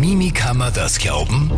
Mimi kann man das glauben?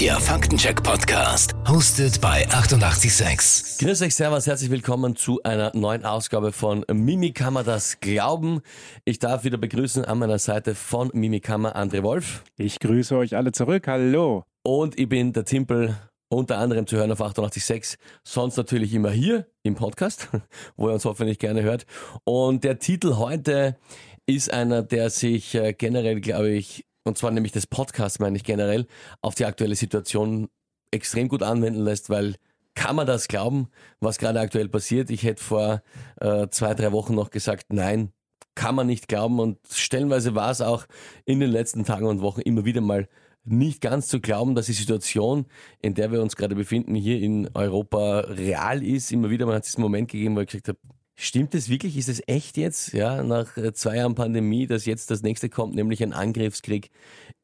Der Faktencheck-Podcast, hostet bei 886. Grüß euch, Servus, herzlich willkommen zu einer neuen Ausgabe von Mimi kann man das glauben. Ich darf wieder begrüßen an meiner Seite von Mimi Kammer André Wolf. Ich grüße euch alle zurück, hallo. Und ich bin der Timpel, unter anderem zu hören auf 886, sonst natürlich immer hier im Podcast, wo ihr uns hoffentlich gerne hört. Und der Titel heute ist einer, der sich äh, generell, glaube ich, und zwar nämlich das Podcast, meine ich generell, auf die aktuelle Situation extrem gut anwenden lässt, weil kann man das glauben, was gerade aktuell passiert? Ich hätte vor äh, zwei, drei Wochen noch gesagt, nein, kann man nicht glauben. Und stellenweise war es auch in den letzten Tagen und Wochen immer wieder mal nicht ganz zu glauben, dass die Situation, in der wir uns gerade befinden, hier in Europa real ist. Immer wieder mal hat es diesen Moment gegeben, wo ich gesagt habe, Stimmt es wirklich? Ist es echt jetzt, ja, nach äh, zwei Jahren Pandemie, dass jetzt das nächste kommt, nämlich ein Angriffskrieg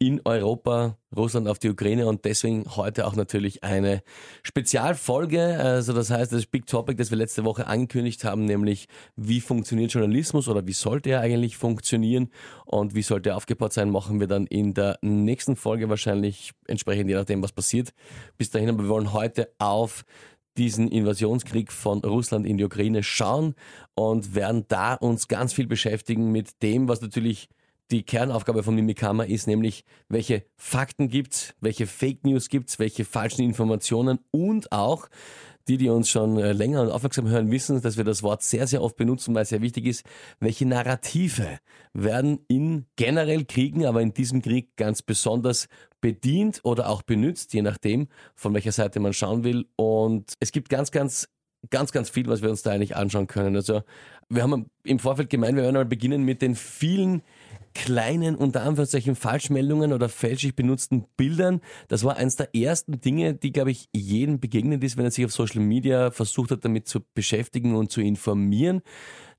in Europa, Russland auf die Ukraine und deswegen heute auch natürlich eine Spezialfolge. Also das heißt, das Big Topic, das wir letzte Woche angekündigt haben, nämlich wie funktioniert Journalismus oder wie sollte er eigentlich funktionieren und wie sollte er aufgebaut sein, machen wir dann in der nächsten Folge wahrscheinlich entsprechend, je nachdem, was passiert. Bis dahin, aber wir wollen heute auf diesen Invasionskrieg von Russland in die Ukraine schauen und werden da uns ganz viel beschäftigen mit dem, was natürlich die Kernaufgabe von Mimikama ist, nämlich welche Fakten gibt's, welche Fake News gibt's, welche falschen Informationen und auch die, die uns schon äh, länger und aufmerksam hören, wissen, dass wir das Wort sehr, sehr oft benutzen, weil es sehr wichtig ist. Welche Narrative werden in generell Kriegen, aber in diesem Krieg ganz besonders bedient oder auch benutzt, je nachdem, von welcher Seite man schauen will. Und es gibt ganz, ganz ganz, ganz viel, was wir uns da eigentlich anschauen können. Also wir haben im Vorfeld gemeint, wir werden mal beginnen mit den vielen kleinen, unter Anführungszeichen, Falschmeldungen oder fälschlich benutzten Bildern. Das war eines der ersten Dinge, die, glaube ich, jedem begegnet ist, wenn er sich auf Social Media versucht hat, damit zu beschäftigen und zu informieren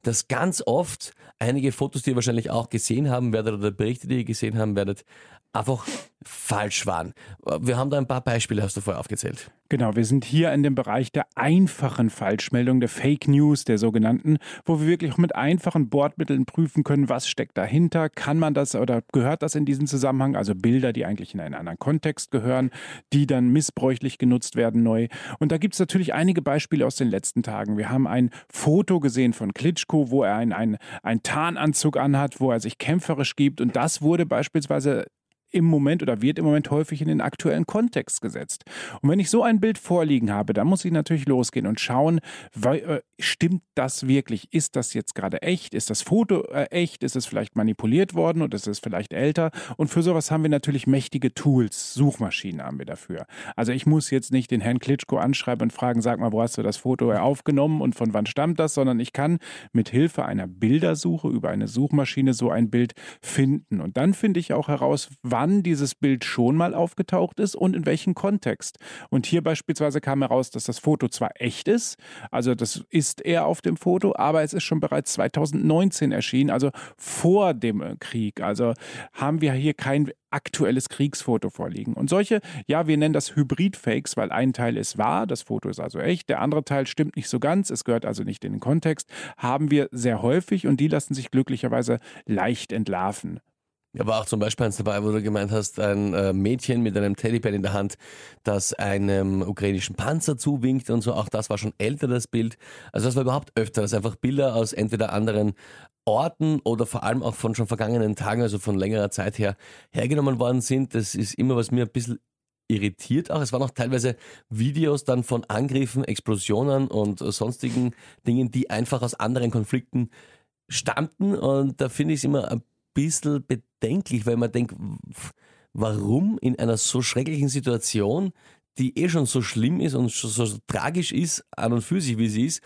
dass ganz oft einige Fotos, die ihr wahrscheinlich auch gesehen haben werdet oder Berichte, die ihr gesehen haben werdet, einfach falsch waren. Wir haben da ein paar Beispiele, hast du vorher aufgezählt. Genau, wir sind hier in dem Bereich der einfachen Falschmeldung, der Fake News, der sogenannten, wo wir wirklich mit einfachen Bordmitteln prüfen können, was steckt dahinter, kann man das oder gehört das in diesen Zusammenhang, also Bilder, die eigentlich in einen anderen Kontext gehören, die dann missbräuchlich genutzt werden neu. Und da gibt es natürlich einige Beispiele aus den letzten Tagen. Wir haben ein Foto gesehen von Klitschko, wo er einen, einen, einen Tarnanzug anhat, wo er sich kämpferisch gibt und das wurde beispielsweise im Moment oder wird im Moment häufig in den aktuellen Kontext gesetzt. Und wenn ich so ein Bild vorliegen habe, dann muss ich natürlich losgehen und schauen, äh, stimmt das wirklich? Ist das jetzt gerade echt? Ist das Foto äh, echt? Ist es vielleicht manipuliert worden oder ist es vielleicht älter? Und für sowas haben wir natürlich mächtige Tools, Suchmaschinen haben wir dafür. Also ich muss jetzt nicht den Herrn Klitschko anschreiben und fragen, sag mal, wo hast du das Foto aufgenommen und von wann stammt das, sondern ich kann mit Hilfe einer Bildersuche über eine Suchmaschine so ein Bild finden. Und dann finde ich auch heraus, wann wann dieses Bild schon mal aufgetaucht ist und in welchem Kontext. Und hier beispielsweise kam heraus, dass das Foto zwar echt ist, also das ist er auf dem Foto, aber es ist schon bereits 2019 erschienen, also vor dem äh, Krieg. Also haben wir hier kein aktuelles Kriegsfoto vorliegen. Und solche, ja, wir nennen das Hybrid-Fakes, weil ein Teil ist wahr, das Foto ist also echt, der andere Teil stimmt nicht so ganz, es gehört also nicht in den Kontext, haben wir sehr häufig und die lassen sich glücklicherweise leicht entlarven. Ja, war auch zum Beispiel eins dabei, wo du gemeint hast, ein äh, Mädchen mit einem Teddybär in der Hand, das einem ukrainischen Panzer zuwinkt und so. Auch das war schon älter, das Bild. Also das war überhaupt öfter, dass einfach Bilder aus entweder anderen Orten oder vor allem auch von schon vergangenen Tagen, also von längerer Zeit her, hergenommen worden sind. Das ist immer, was mir ein bisschen irritiert auch. Es waren auch teilweise Videos dann von Angriffen, Explosionen und sonstigen Dingen, die einfach aus anderen Konflikten stammten. Und da finde ich es immer ein bisschen bedenklich, weil man denkt, warum in einer so schrecklichen Situation, die eh schon so schlimm ist und so, so tragisch ist, an und für sich, wie sie ist,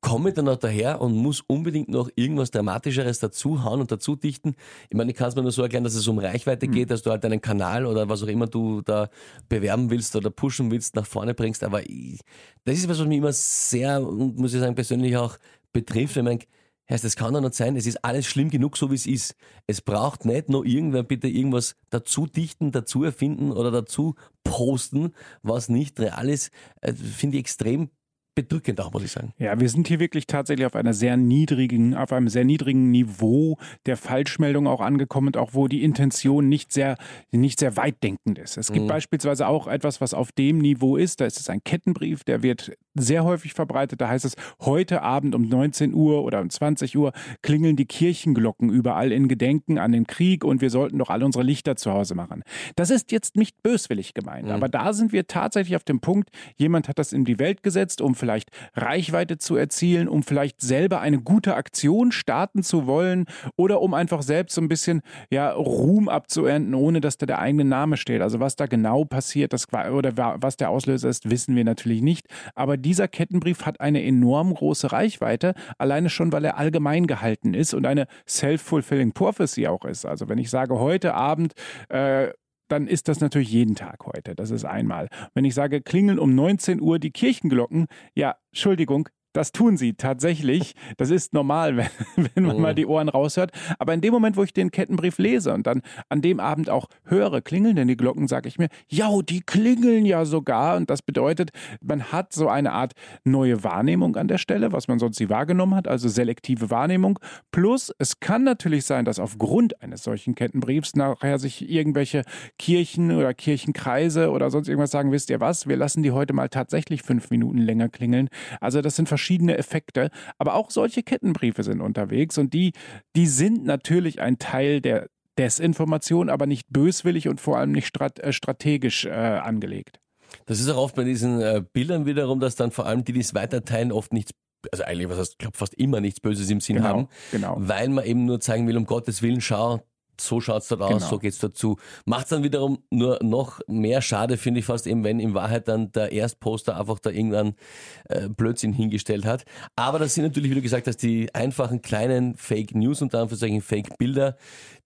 komme ich dann noch daher und muss unbedingt noch irgendwas Dramatischeres dazuhauen und dazu dichten. Ich meine, ich kann es mir nur so erklären, dass es um Reichweite mhm. geht, dass du halt deinen Kanal oder was auch immer du da bewerben willst oder pushen willst, nach vorne bringst. Aber ich, das ist was, was mich immer sehr, muss ich sagen, persönlich auch betrifft, man denkt, Heißt, es kann doch nicht sein, es ist alles schlimm genug, so wie es ist. Es braucht nicht noch irgendwer bitte irgendwas dazu dichten, dazu erfinden oder dazu posten, was nicht real ist. Äh, Finde ich extrem bedrückend auch, muss ich sagen. Ja, wir sind hier wirklich tatsächlich auf einer sehr niedrigen, auf einem sehr niedrigen Niveau der Falschmeldung auch angekommen und auch wo die Intention nicht sehr, nicht sehr weitdenkend ist. Es gibt mhm. beispielsweise auch etwas, was auf dem Niveau ist. Da ist es ein Kettenbrief, der wird sehr häufig verbreitet. Da heißt es, heute Abend um 19 Uhr oder um 20 Uhr klingeln die Kirchenglocken überall in Gedenken an den Krieg und wir sollten doch alle unsere Lichter zu Hause machen. Das ist jetzt nicht böswillig gemeint, mhm. aber da sind wir tatsächlich auf dem Punkt, jemand hat das in die Welt gesetzt, um vielleicht Reichweite zu erzielen, um vielleicht selber eine gute Aktion starten zu wollen oder um einfach selbst so ein bisschen ja, Ruhm abzuernten, ohne dass da der eigene Name steht. Also was da genau passiert das, oder was der Auslöser ist, wissen wir natürlich nicht. Aber dieser Kettenbrief hat eine enorm große Reichweite, alleine schon, weil er allgemein gehalten ist und eine self-fulfilling prophecy auch ist. Also wenn ich sage, heute Abend äh, dann ist das natürlich jeden Tag heute. Das ist einmal. Wenn ich sage, klingeln um 19 Uhr die Kirchenglocken, ja, Entschuldigung, das tun sie tatsächlich. Das ist normal, wenn, wenn man mhm. mal die Ohren raushört. Aber in dem Moment, wo ich den Kettenbrief lese und dann an dem Abend auch höre, klingeln denn die Glocken, sage ich mir, ja, die klingeln ja sogar. Und das bedeutet, man hat so eine Art neue Wahrnehmung an der Stelle, was man sonst nie wahrgenommen hat, also selektive Wahrnehmung. Plus, es kann natürlich sein, dass aufgrund eines solchen Kettenbriefs nachher sich irgendwelche Kirchen oder Kirchenkreise oder sonst irgendwas sagen, wisst ihr was, wir lassen die heute mal tatsächlich fünf Minuten länger klingeln. Also das sind verschiedene Effekte. Aber auch solche Kettenbriefe sind unterwegs und die, die sind natürlich ein Teil der Desinformation, aber nicht böswillig und vor allem nicht strat äh, strategisch äh, angelegt. Das ist auch oft bei diesen äh, Bildern wiederum, dass dann vor allem die, die es weiterteilen, oft nichts also eigentlich, was heißt, ich glaube fast immer nichts Böses im Sinn genau, haben, genau. weil man eben nur zeigen will, um Gottes Willen, schau, so schaut's dort aus, genau. so geht's dazu. Macht's dann wiederum nur noch mehr schade, finde ich fast eben, wenn in Wahrheit dann der Erstposter einfach da irgendwann äh, Blödsinn hingestellt hat. Aber das sind natürlich, wie du gesagt hast, die einfachen kleinen Fake News und dann für solche Fake Bilder,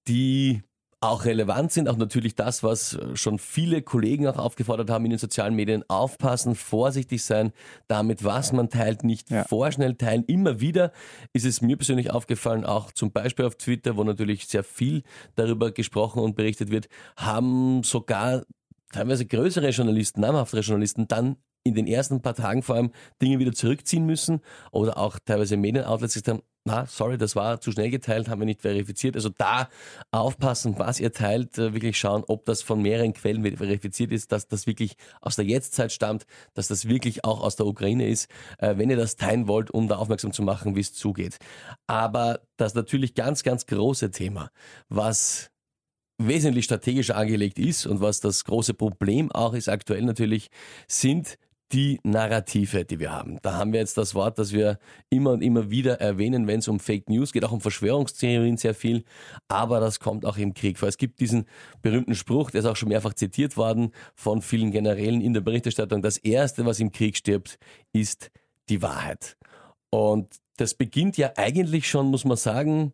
die auch relevant sind, auch natürlich das, was schon viele Kollegen auch aufgefordert haben in den sozialen Medien, aufpassen, vorsichtig sein damit, was man teilt, nicht ja. vorschnell teilen. Immer wieder ist es mir persönlich aufgefallen, auch zum Beispiel auf Twitter, wo natürlich sehr viel darüber gesprochen und berichtet wird, haben sogar teilweise größere Journalisten, namhaftere Journalisten dann in den ersten paar Tagen vor allem Dinge wieder zurückziehen müssen oder auch teilweise Medienoutlets gesagt haben, na, sorry, das war zu schnell geteilt, haben wir nicht verifiziert. Also da aufpassen, was ihr teilt, äh, wirklich schauen, ob das von mehreren Quellen verifiziert ist, dass das wirklich aus der Jetztzeit stammt, dass das wirklich auch aus der Ukraine ist, äh, wenn ihr das teilen wollt, um da aufmerksam zu machen, wie es zugeht. Aber das natürlich ganz, ganz große Thema, was wesentlich strategischer angelegt ist und was das große Problem auch ist aktuell natürlich, sind die Narrative, die wir haben. Da haben wir jetzt das Wort, das wir immer und immer wieder erwähnen, wenn es um Fake News geht, auch um Verschwörungstheorien sehr viel, aber das kommt auch im Krieg vor. Es gibt diesen berühmten Spruch, der ist auch schon mehrfach zitiert worden von vielen Generälen in der Berichterstattung, das Erste, was im Krieg stirbt, ist die Wahrheit. Und das beginnt ja eigentlich schon, muss man sagen,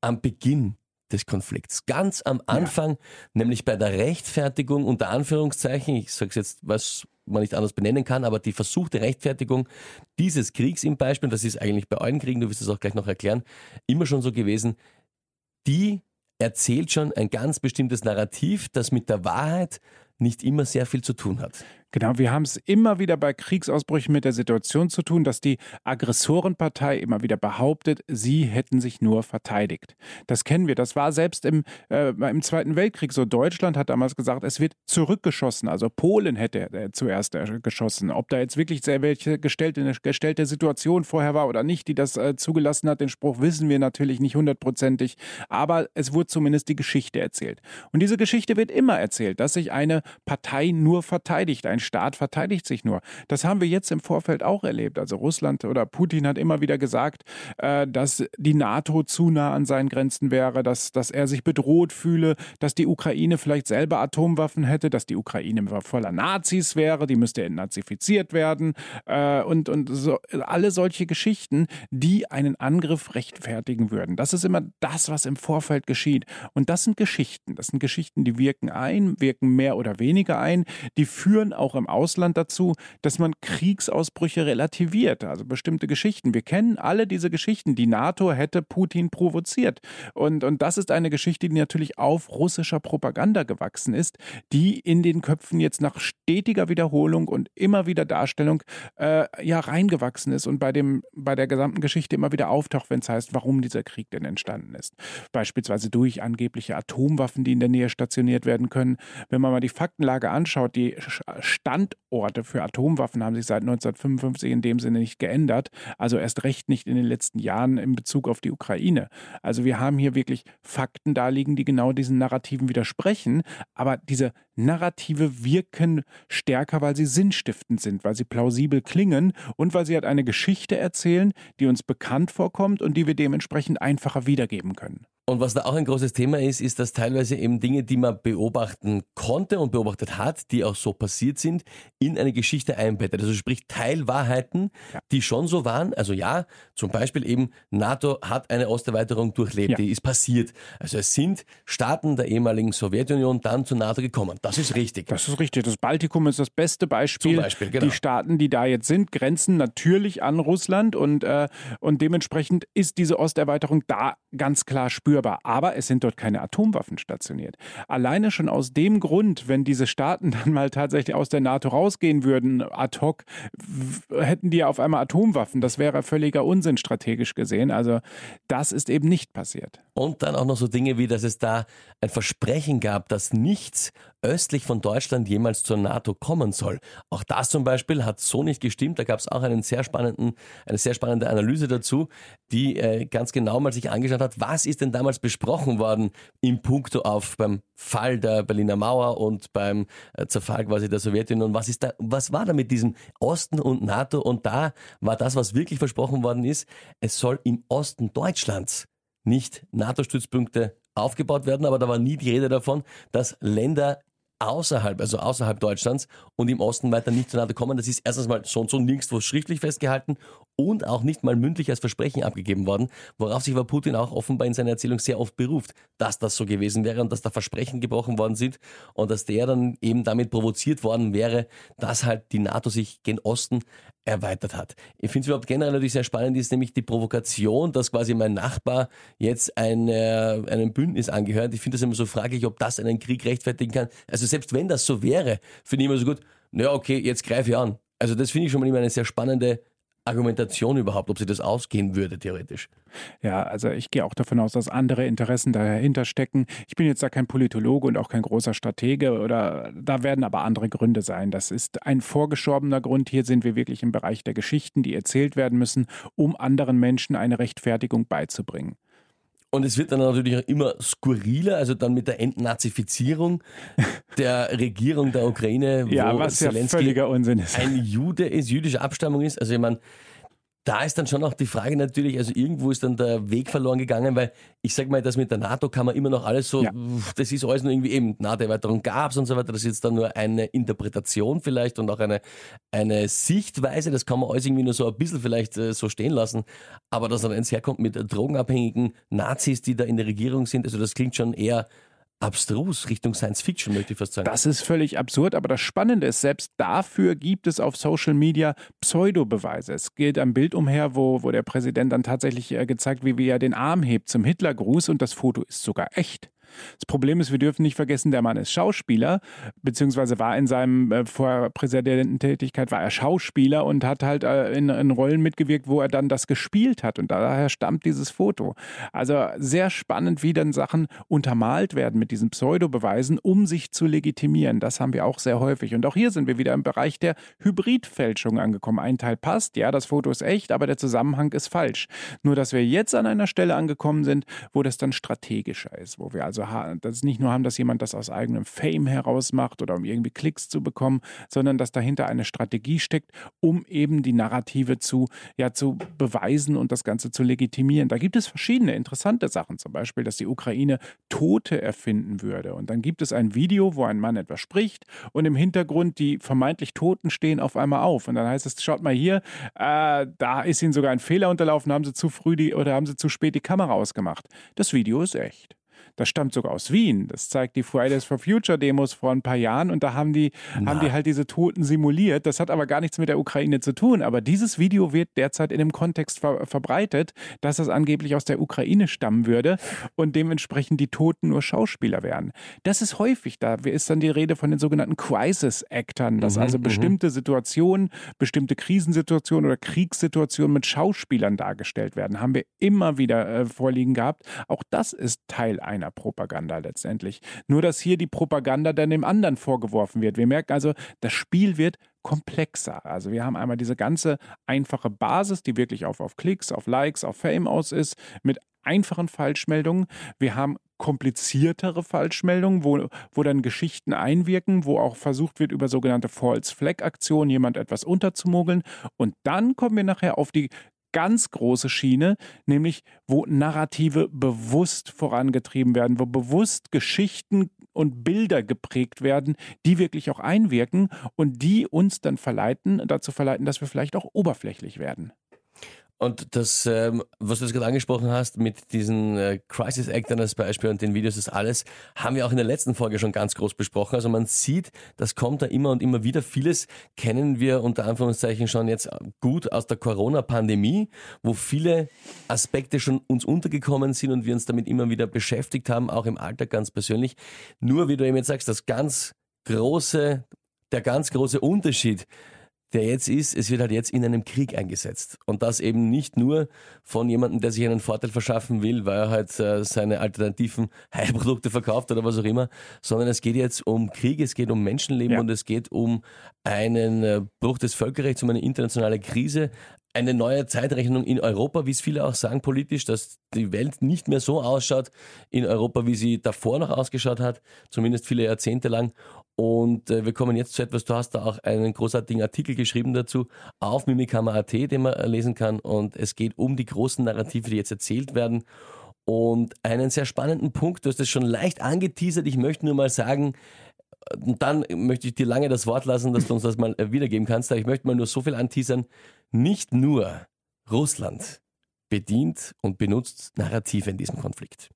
am Beginn des Konflikts. Ganz am Anfang, ja. nämlich bei der Rechtfertigung unter Anführungszeichen, ich sage es jetzt, was man nicht anders benennen kann, aber die versuchte Rechtfertigung dieses Kriegs im Beispiel, das ist eigentlich bei allen Kriegen, du wirst es auch gleich noch erklären, immer schon so gewesen, die erzählt schon ein ganz bestimmtes Narrativ, das mit der Wahrheit nicht immer sehr viel zu tun hat. Genau, wir haben es immer wieder bei Kriegsausbrüchen mit der Situation zu tun, dass die Aggressorenpartei immer wieder behauptet, sie hätten sich nur verteidigt. Das kennen wir. Das war selbst im, äh, im Zweiten Weltkrieg so. Deutschland hat damals gesagt, es wird zurückgeschossen. Also Polen hätte äh, zuerst äh, geschossen. Ob da jetzt wirklich sehr welche gestellte, gestellte Situation vorher war oder nicht, die das äh, zugelassen hat, den Spruch wissen wir natürlich nicht hundertprozentig. Aber es wurde zumindest die Geschichte erzählt. Und diese Geschichte wird immer erzählt, dass sich eine Partei nur verteidigt. Ein ein Staat verteidigt sich nur. Das haben wir jetzt im Vorfeld auch erlebt. Also Russland oder Putin hat immer wieder gesagt, äh, dass die NATO zu nah an seinen Grenzen wäre, dass, dass er sich bedroht fühle, dass die Ukraine vielleicht selber Atomwaffen hätte, dass die Ukraine voller Nazis wäre, die müsste entnazifiziert werden äh, und, und so, alle solche Geschichten, die einen Angriff rechtfertigen würden. Das ist immer das, was im Vorfeld geschieht. Und das sind Geschichten. Das sind Geschichten, die wirken ein, wirken mehr oder weniger ein. Die führen auch im Ausland dazu, dass man Kriegsausbrüche relativiert, also bestimmte Geschichten. Wir kennen alle diese Geschichten. Die NATO hätte Putin provoziert. Und, und das ist eine Geschichte, die natürlich auf russischer Propaganda gewachsen ist, die in den Köpfen jetzt nach stetiger Wiederholung und immer wieder Darstellung äh, ja reingewachsen ist und bei, dem, bei der gesamten Geschichte immer wieder auftaucht, wenn es heißt, warum dieser Krieg denn entstanden ist. Beispielsweise durch angebliche Atomwaffen, die in der Nähe stationiert werden können. Wenn man mal die Faktenlage anschaut, die Standorte für Atomwaffen haben sich seit 1955 in dem Sinne nicht geändert. Also erst recht nicht in den letzten Jahren in Bezug auf die Ukraine. Also wir haben hier wirklich Fakten da liegen, die genau diesen Narrativen widersprechen. Aber diese Narrative wirken stärker, weil sie sinnstiftend sind, weil sie plausibel klingen und weil sie halt eine Geschichte erzählen, die uns bekannt vorkommt und die wir dementsprechend einfacher wiedergeben können. Und was da auch ein großes Thema ist, ist, dass teilweise eben Dinge, die man beobachten konnte und beobachtet hat, die auch so passiert sind, in eine Geschichte einbettet. Also sprich Teilwahrheiten, ja. die schon so waren. Also ja, zum Beispiel eben NATO hat eine Osterweiterung durchlebt, ja. die ist passiert. Also es sind Staaten der ehemaligen Sowjetunion dann zur NATO gekommen. Das ist richtig. Das ist richtig. Das Baltikum ist das beste Beispiel. Zum Beispiel genau. Die Staaten, die da jetzt sind, grenzen natürlich an Russland und, äh, und dementsprechend ist diese Osterweiterung da ganz klar spürbar spürbar. Aber es sind dort keine Atomwaffen stationiert. Alleine schon aus dem Grund, wenn diese Staaten dann mal tatsächlich aus der NATO rausgehen würden, ad hoc, hätten die auf einmal Atomwaffen. Das wäre völliger Unsinn strategisch gesehen. Also das ist eben nicht passiert. Und dann auch noch so Dinge wie, dass es da ein Versprechen gab, dass nichts östlich von Deutschland jemals zur NATO kommen soll. Auch das zum Beispiel hat so nicht gestimmt. Da gab es auch einen sehr spannenden, eine sehr spannende Analyse dazu, die äh, ganz genau mal sich angeschaut hat, was ist denn damals besprochen worden im Punkto auf beim Fall der Berliner Mauer und beim äh, Zerfall quasi der Sowjetunion. Was ist da, was war da mit diesem Osten und NATO? Und da war das, was wirklich versprochen worden ist, es soll im Osten Deutschlands nicht NATO-Stützpunkte aufgebaut werden, aber da war nie die Rede davon, dass Länder außerhalb, also außerhalb Deutschlands und im Osten weiter nicht NATO kommen. Das ist erstens mal so und so nirgendwo schriftlich festgehalten und auch nicht mal mündlich als Versprechen abgegeben worden, worauf sich aber Putin auch offenbar in seiner Erzählung sehr oft beruft, dass das so gewesen wäre und dass da Versprechen gebrochen worden sind und dass der dann eben damit provoziert worden wäre, dass halt die NATO sich gen Osten erweitert hat. Ich finde es überhaupt generell natürlich sehr spannend, ist nämlich die Provokation, dass quasi mein Nachbar jetzt eine, einem Bündnis angehört. Ich finde das immer so fraglich, ob das einen Krieg rechtfertigen kann. Also selbst wenn das so wäre, finde ich immer so gut, naja, okay, jetzt greife ich an. Also das finde ich schon mal immer eine sehr spannende Argumentation überhaupt, ob sie das ausgehen würde, theoretisch. Ja, also ich gehe auch davon aus, dass andere Interessen dahinter stecken. Ich bin jetzt da kein Politologe und auch kein großer Stratege oder da werden aber andere Gründe sein. Das ist ein vorgeschobener Grund. Hier sind wir wirklich im Bereich der Geschichten, die erzählt werden müssen, um anderen Menschen eine Rechtfertigung beizubringen. Und es wird dann natürlich auch immer skurriler, also dann mit der Entnazifizierung der Regierung der Ukraine, wo ja, was Zelensky ja völliger Unsinn ist. ein Jude ist, jüdische Abstammung ist. Also ich meine, da ist dann schon auch die Frage natürlich, also irgendwo ist dann der Weg verloren gegangen, weil ich sage mal, das mit der NATO kann man immer noch alles so, ja. das ist alles nur irgendwie eben, NATO-Erweiterung gab es und so weiter, das ist jetzt dann nur eine Interpretation vielleicht und auch eine, eine Sichtweise, das kann man alles irgendwie nur so ein bisschen vielleicht äh, so stehen lassen, aber dass dann eins herkommt mit drogenabhängigen Nazis, die da in der Regierung sind, also das klingt schon eher abstrus Richtung Science Fiction, möchte ich fast sagen. Das ist völlig absurd, aber das Spannende ist, selbst dafür gibt es auf Social Media Pseudobeweise. Es geht ein Bild umher, wo, wo der Präsident dann tatsächlich äh, gezeigt, wie, wie er den Arm hebt zum Hitlergruß und das Foto ist sogar echt. Das Problem ist, wir dürfen nicht vergessen, der Mann ist Schauspieler, beziehungsweise war in seinem äh, Vorpräsidententätigkeit war er Schauspieler und hat halt äh, in, in, Rollen mitgewirkt, wo er dann das gespielt hat. Und daher stammt dieses Foto. Also sehr spannend, wie dann Sachen untermalt werden mit diesen Pseudobeweisen, um sich zu legitimieren. Das haben wir auch sehr häufig. Und auch hier sind wir wieder im Bereich der Hybridfälschung angekommen. Ein Teil passt, ja, das Foto ist echt, aber der Zusammenhang ist falsch. Nur, dass wir jetzt an einer Stelle angekommen sind, wo das dann strategischer ist, wo wir also also das nicht nur haben, dass jemand das aus eigenem Fame heraus macht oder um irgendwie Klicks zu bekommen, sondern dass dahinter eine Strategie steckt, um eben die Narrative zu, ja, zu beweisen und das Ganze zu legitimieren. Da gibt es verschiedene interessante Sachen, zum Beispiel, dass die Ukraine Tote erfinden würde. Und dann gibt es ein Video, wo ein Mann etwas spricht und im Hintergrund die vermeintlich Toten stehen auf einmal auf. Und dann heißt es, schaut mal hier, äh, da ist ihnen sogar ein Fehler unterlaufen, haben sie zu früh die oder haben sie zu spät die Kamera ausgemacht. Das Video ist echt. Das stammt sogar aus Wien. Das zeigt die Fridays for Future Demos vor ein paar Jahren und da haben die, haben die halt diese Toten simuliert. Das hat aber gar nichts mit der Ukraine zu tun. Aber dieses Video wird derzeit in dem Kontext ver verbreitet, dass das angeblich aus der Ukraine stammen würde und dementsprechend die Toten nur Schauspieler wären. Das ist häufig. Da ist dann die Rede von den sogenannten Crisis Actern, dass mhm, also mhm. bestimmte Situationen, bestimmte Krisensituationen oder Kriegssituationen mit Schauspielern dargestellt werden. Haben wir immer wieder äh, vorliegen gehabt. Auch das ist Teil einer Propaganda letztendlich. Nur, dass hier die Propaganda dann dem anderen vorgeworfen wird. Wir merken also, das Spiel wird komplexer. Also wir haben einmal diese ganze einfache Basis, die wirklich auf, auf Klicks, auf Likes, auf Fame aus ist, mit einfachen Falschmeldungen. Wir haben kompliziertere Falschmeldungen, wo, wo dann Geschichten einwirken, wo auch versucht wird, über sogenannte False Flag Aktionen jemand etwas unterzumogeln. Und dann kommen wir nachher auf die ganz große Schiene, nämlich wo Narrative bewusst vorangetrieben werden, wo bewusst Geschichten und Bilder geprägt werden, die wirklich auch einwirken und die uns dann verleiten, dazu verleiten, dass wir vielleicht auch oberflächlich werden. Und das, ähm, was du jetzt gerade angesprochen hast, mit diesen äh, Crisis Actern als Beispiel und den Videos, das alles, haben wir auch in der letzten Folge schon ganz groß besprochen. Also man sieht, das kommt da immer und immer wieder. Vieles kennen wir unter Anführungszeichen schon jetzt gut aus der Corona-Pandemie, wo viele Aspekte schon uns untergekommen sind und wir uns damit immer wieder beschäftigt haben, auch im Alltag ganz persönlich. Nur, wie du eben jetzt sagst, das ganz große, der ganz große Unterschied der jetzt ist, es wird halt jetzt in einem Krieg eingesetzt. Und das eben nicht nur von jemandem, der sich einen Vorteil verschaffen will, weil er halt äh, seine alternativen Heilprodukte verkauft oder was auch immer, sondern es geht jetzt um Krieg, es geht um Menschenleben ja. und es geht um einen äh, Bruch des Völkerrechts, um eine internationale Krise, eine neue Zeitrechnung in Europa, wie es viele auch sagen politisch, dass die Welt nicht mehr so ausschaut in Europa, wie sie davor noch ausgeschaut hat, zumindest viele Jahrzehnte lang. Und äh, wir kommen jetzt zu etwas, du hast da auch einen großartigen Artikel geschrieben dazu auf Mimikama.at, den man äh, lesen kann. Und es geht um die großen Narrative, die jetzt erzählt werden. Und einen sehr spannenden Punkt, du hast es schon leicht angeteasert, ich möchte nur mal sagen, und dann möchte ich dir lange das Wort lassen, dass du uns das mal äh, wiedergeben kannst. Aber ich möchte mal nur so viel anteasern. Nicht nur Russland bedient und benutzt Narrative in diesem Konflikt.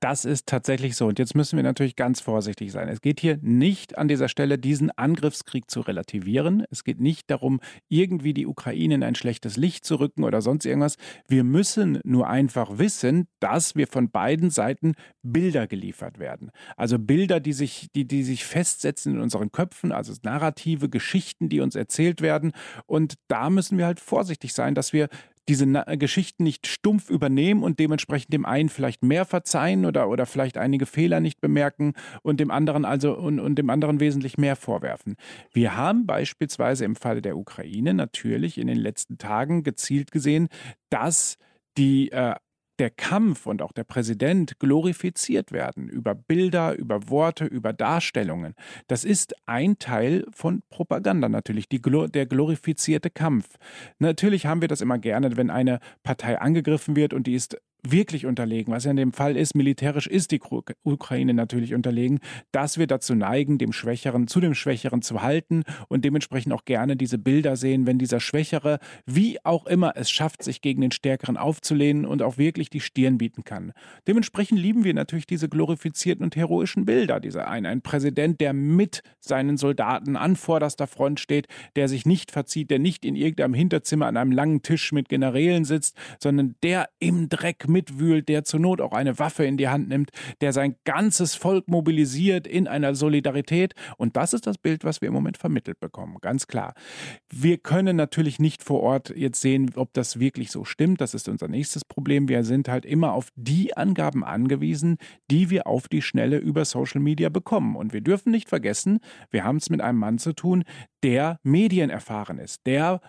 Das ist tatsächlich so. Und jetzt müssen wir natürlich ganz vorsichtig sein. Es geht hier nicht an dieser Stelle, diesen Angriffskrieg zu relativieren. Es geht nicht darum, irgendwie die Ukraine in ein schlechtes Licht zu rücken oder sonst irgendwas. Wir müssen nur einfach wissen, dass wir von beiden Seiten Bilder geliefert werden. Also Bilder, die sich, die, die sich festsetzen in unseren Köpfen, also narrative Geschichten, die uns erzählt werden. Und da müssen wir halt vorsichtig sein, dass wir diese Na Geschichten nicht stumpf übernehmen und dementsprechend dem einen vielleicht mehr verzeihen oder, oder vielleicht einige Fehler nicht bemerken und dem anderen also und, und dem anderen wesentlich mehr vorwerfen. Wir haben beispielsweise im Falle der Ukraine natürlich in den letzten Tagen gezielt gesehen, dass die äh, der Kampf und auch der Präsident glorifiziert werden über Bilder, über Worte, über Darstellungen. Das ist ein Teil von Propaganda natürlich, die, der glorifizierte Kampf. Natürlich haben wir das immer gerne, wenn eine Partei angegriffen wird und die ist wirklich unterlegen, was ja in dem Fall ist, militärisch ist die Ukraine natürlich unterlegen, dass wir dazu neigen, dem Schwächeren zu dem Schwächeren zu halten und dementsprechend auch gerne diese Bilder sehen, wenn dieser Schwächere, wie auch immer, es schafft, sich gegen den Stärkeren aufzulehnen und auch wirklich die Stirn bieten kann. Dementsprechend lieben wir natürlich diese glorifizierten und heroischen Bilder. Dieser ein, ein Präsident, der mit seinen Soldaten an vorderster Front steht, der sich nicht verzieht, der nicht in irgendeinem Hinterzimmer an einem langen Tisch mit Generälen sitzt, sondern der im Dreck mitwühlt, der zur Not auch eine Waffe in die Hand nimmt, der sein ganzes Volk mobilisiert in einer Solidarität. Und das ist das Bild, was wir im Moment vermittelt bekommen, ganz klar. Wir können natürlich nicht vor Ort jetzt sehen, ob das wirklich so stimmt. Das ist unser nächstes Problem. Wir sind halt immer auf die Angaben angewiesen, die wir auf die Schnelle über Social Media bekommen. Und wir dürfen nicht vergessen, wir haben es mit einem Mann zu tun, der medienerfahren ist, der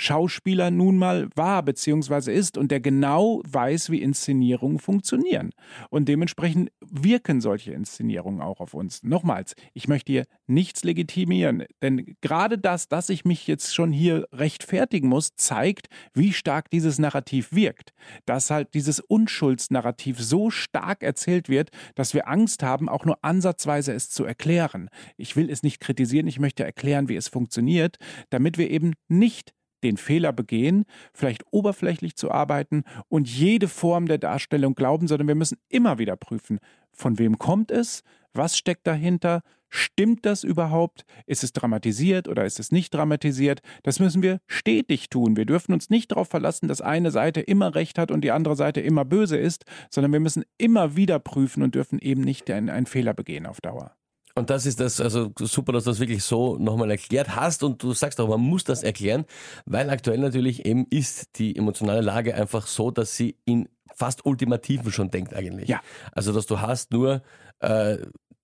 Schauspieler nun mal war bzw. ist und der genau weiß, wie Inszenierungen funktionieren. Und dementsprechend wirken solche Inszenierungen auch auf uns. Nochmals, ich möchte hier nichts legitimieren, denn gerade das, dass ich mich jetzt schon hier rechtfertigen muss, zeigt, wie stark dieses Narrativ wirkt. Dass halt dieses Unschuldsnarrativ so stark erzählt wird, dass wir Angst haben, auch nur ansatzweise es zu erklären. Ich will es nicht kritisieren, ich möchte erklären, wie es funktioniert, damit wir eben nicht den Fehler begehen, vielleicht oberflächlich zu arbeiten und jede Form der Darstellung glauben, sondern wir müssen immer wieder prüfen, von wem kommt es, was steckt dahinter, Stimmt das überhaupt? Ist es dramatisiert oder ist es nicht dramatisiert? Das müssen wir stetig tun. Wir dürfen uns nicht darauf verlassen, dass eine Seite immer recht hat und die andere Seite immer böse ist, sondern wir müssen immer wieder prüfen und dürfen eben nicht einen, Fehler begehen auf Dauer. Und das ist das, also super, dass du das wirklich so nochmal erklärt hast und du sagst auch, man muss das erklären, weil aktuell natürlich eben ist die emotionale Lage einfach so, dass sie in fast Ultimativen schon denkt eigentlich. Ja. Also, dass du hast nur äh,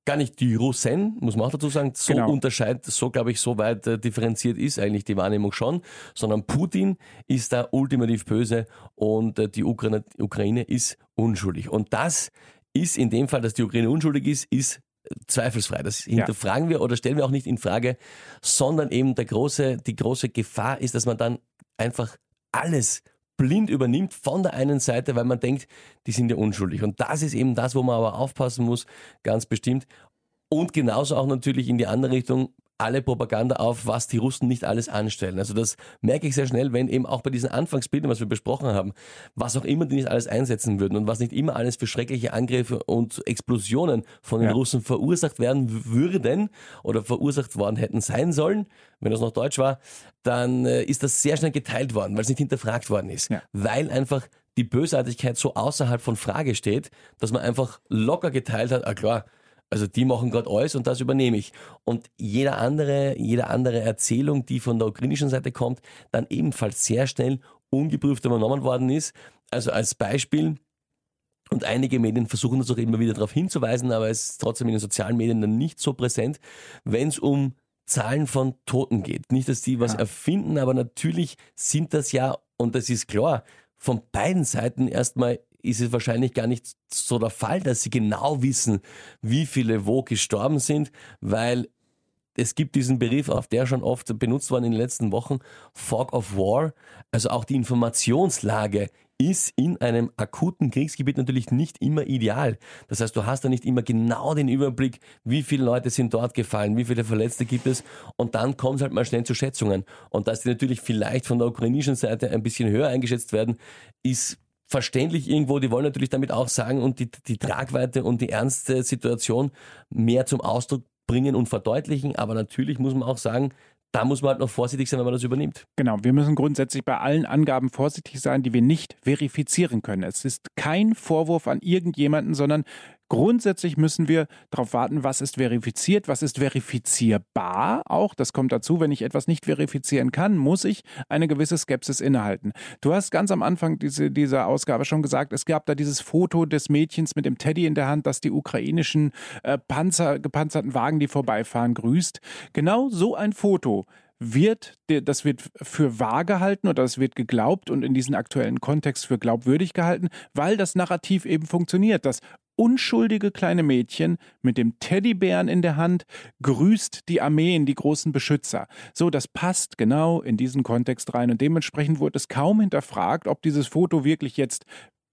gar nicht die Russen, muss man auch dazu sagen, so genau. unterscheidet, so glaube ich, so weit äh, differenziert ist eigentlich die Wahrnehmung schon, sondern Putin ist da ultimativ böse und äh, die Ukraine, Ukraine ist unschuldig. Und das ist in dem Fall, dass die Ukraine unschuldig ist, ist zweifelsfrei. Das hinterfragen ja. wir oder stellen wir auch nicht in Frage, sondern eben der große, die große Gefahr ist, dass man dann einfach alles blind übernimmt von der einen Seite, weil man denkt, die sind ja unschuldig. Und das ist eben das, wo man aber aufpassen muss, ganz bestimmt. Und genauso auch natürlich in die andere Richtung, alle Propaganda auf, was die Russen nicht alles anstellen. Also das merke ich sehr schnell, wenn eben auch bei diesen Anfangsbildern, was wir besprochen haben, was auch immer die nicht alles einsetzen würden und was nicht immer alles für schreckliche Angriffe und Explosionen von den ja. Russen verursacht werden würden oder verursacht worden hätten sein sollen, wenn das noch Deutsch war, dann äh, ist das sehr schnell geteilt worden, weil es nicht hinterfragt worden ist. Ja. Weil einfach die Bösartigkeit so außerhalb von Frage steht, dass man einfach locker geteilt hat, ah klar, also die machen gerade alles und das übernehme ich. Und jede andere, jede andere Erzählung, die von der ukrainischen Seite kommt, dann ebenfalls sehr schnell ungeprüft übernommen worden ist. Also als Beispiel, und einige Medien versuchen das auch immer wieder darauf hinzuweisen, aber es ist trotzdem in den sozialen Medien dann nicht so präsent, wenn es um Zahlen von Toten geht. Nicht, dass die was ja. erfinden, aber natürlich sind das ja, und das ist klar, von beiden Seiten erstmal ist es wahrscheinlich gar nicht so der Fall, dass sie genau wissen, wie viele wo gestorben sind, weil es gibt diesen Begriff, auf der schon oft benutzt worden in den letzten Wochen, Fog of War. Also auch die Informationslage ist in einem akuten Kriegsgebiet natürlich nicht immer ideal. Das heißt, du hast da nicht immer genau den Überblick, wie viele Leute sind dort gefallen, wie viele Verletzte gibt es und dann kommt es halt mal schnell zu Schätzungen. Und dass die natürlich vielleicht von der ukrainischen Seite ein bisschen höher eingeschätzt werden, ist verständlich irgendwo, die wollen natürlich damit auch sagen und die, die Tragweite und die ernste Situation mehr zum Ausdruck bringen und verdeutlichen. Aber natürlich muss man auch sagen, da muss man halt noch vorsichtig sein, wenn man das übernimmt. Genau, wir müssen grundsätzlich bei allen Angaben vorsichtig sein, die wir nicht verifizieren können. Es ist kein Vorwurf an irgendjemanden, sondern Grundsätzlich müssen wir darauf warten, was ist verifiziert, was ist verifizierbar auch. Das kommt dazu, wenn ich etwas nicht verifizieren kann, muss ich eine gewisse Skepsis innehalten. Du hast ganz am Anfang diese, dieser Ausgabe schon gesagt, es gab da dieses Foto des Mädchens mit dem Teddy in der Hand, das die ukrainischen äh, Panzer, gepanzerten Wagen, die vorbeifahren, grüßt. Genau so ein Foto wird, das wird für wahr gehalten oder das wird geglaubt und in diesem aktuellen Kontext für glaubwürdig gehalten, weil das Narrativ eben funktioniert. Das unschuldige kleine Mädchen mit dem Teddybären in der Hand grüßt die Armeen, die großen Beschützer. So, das passt genau in diesen Kontext rein und dementsprechend wurde es kaum hinterfragt, ob dieses Foto wirklich jetzt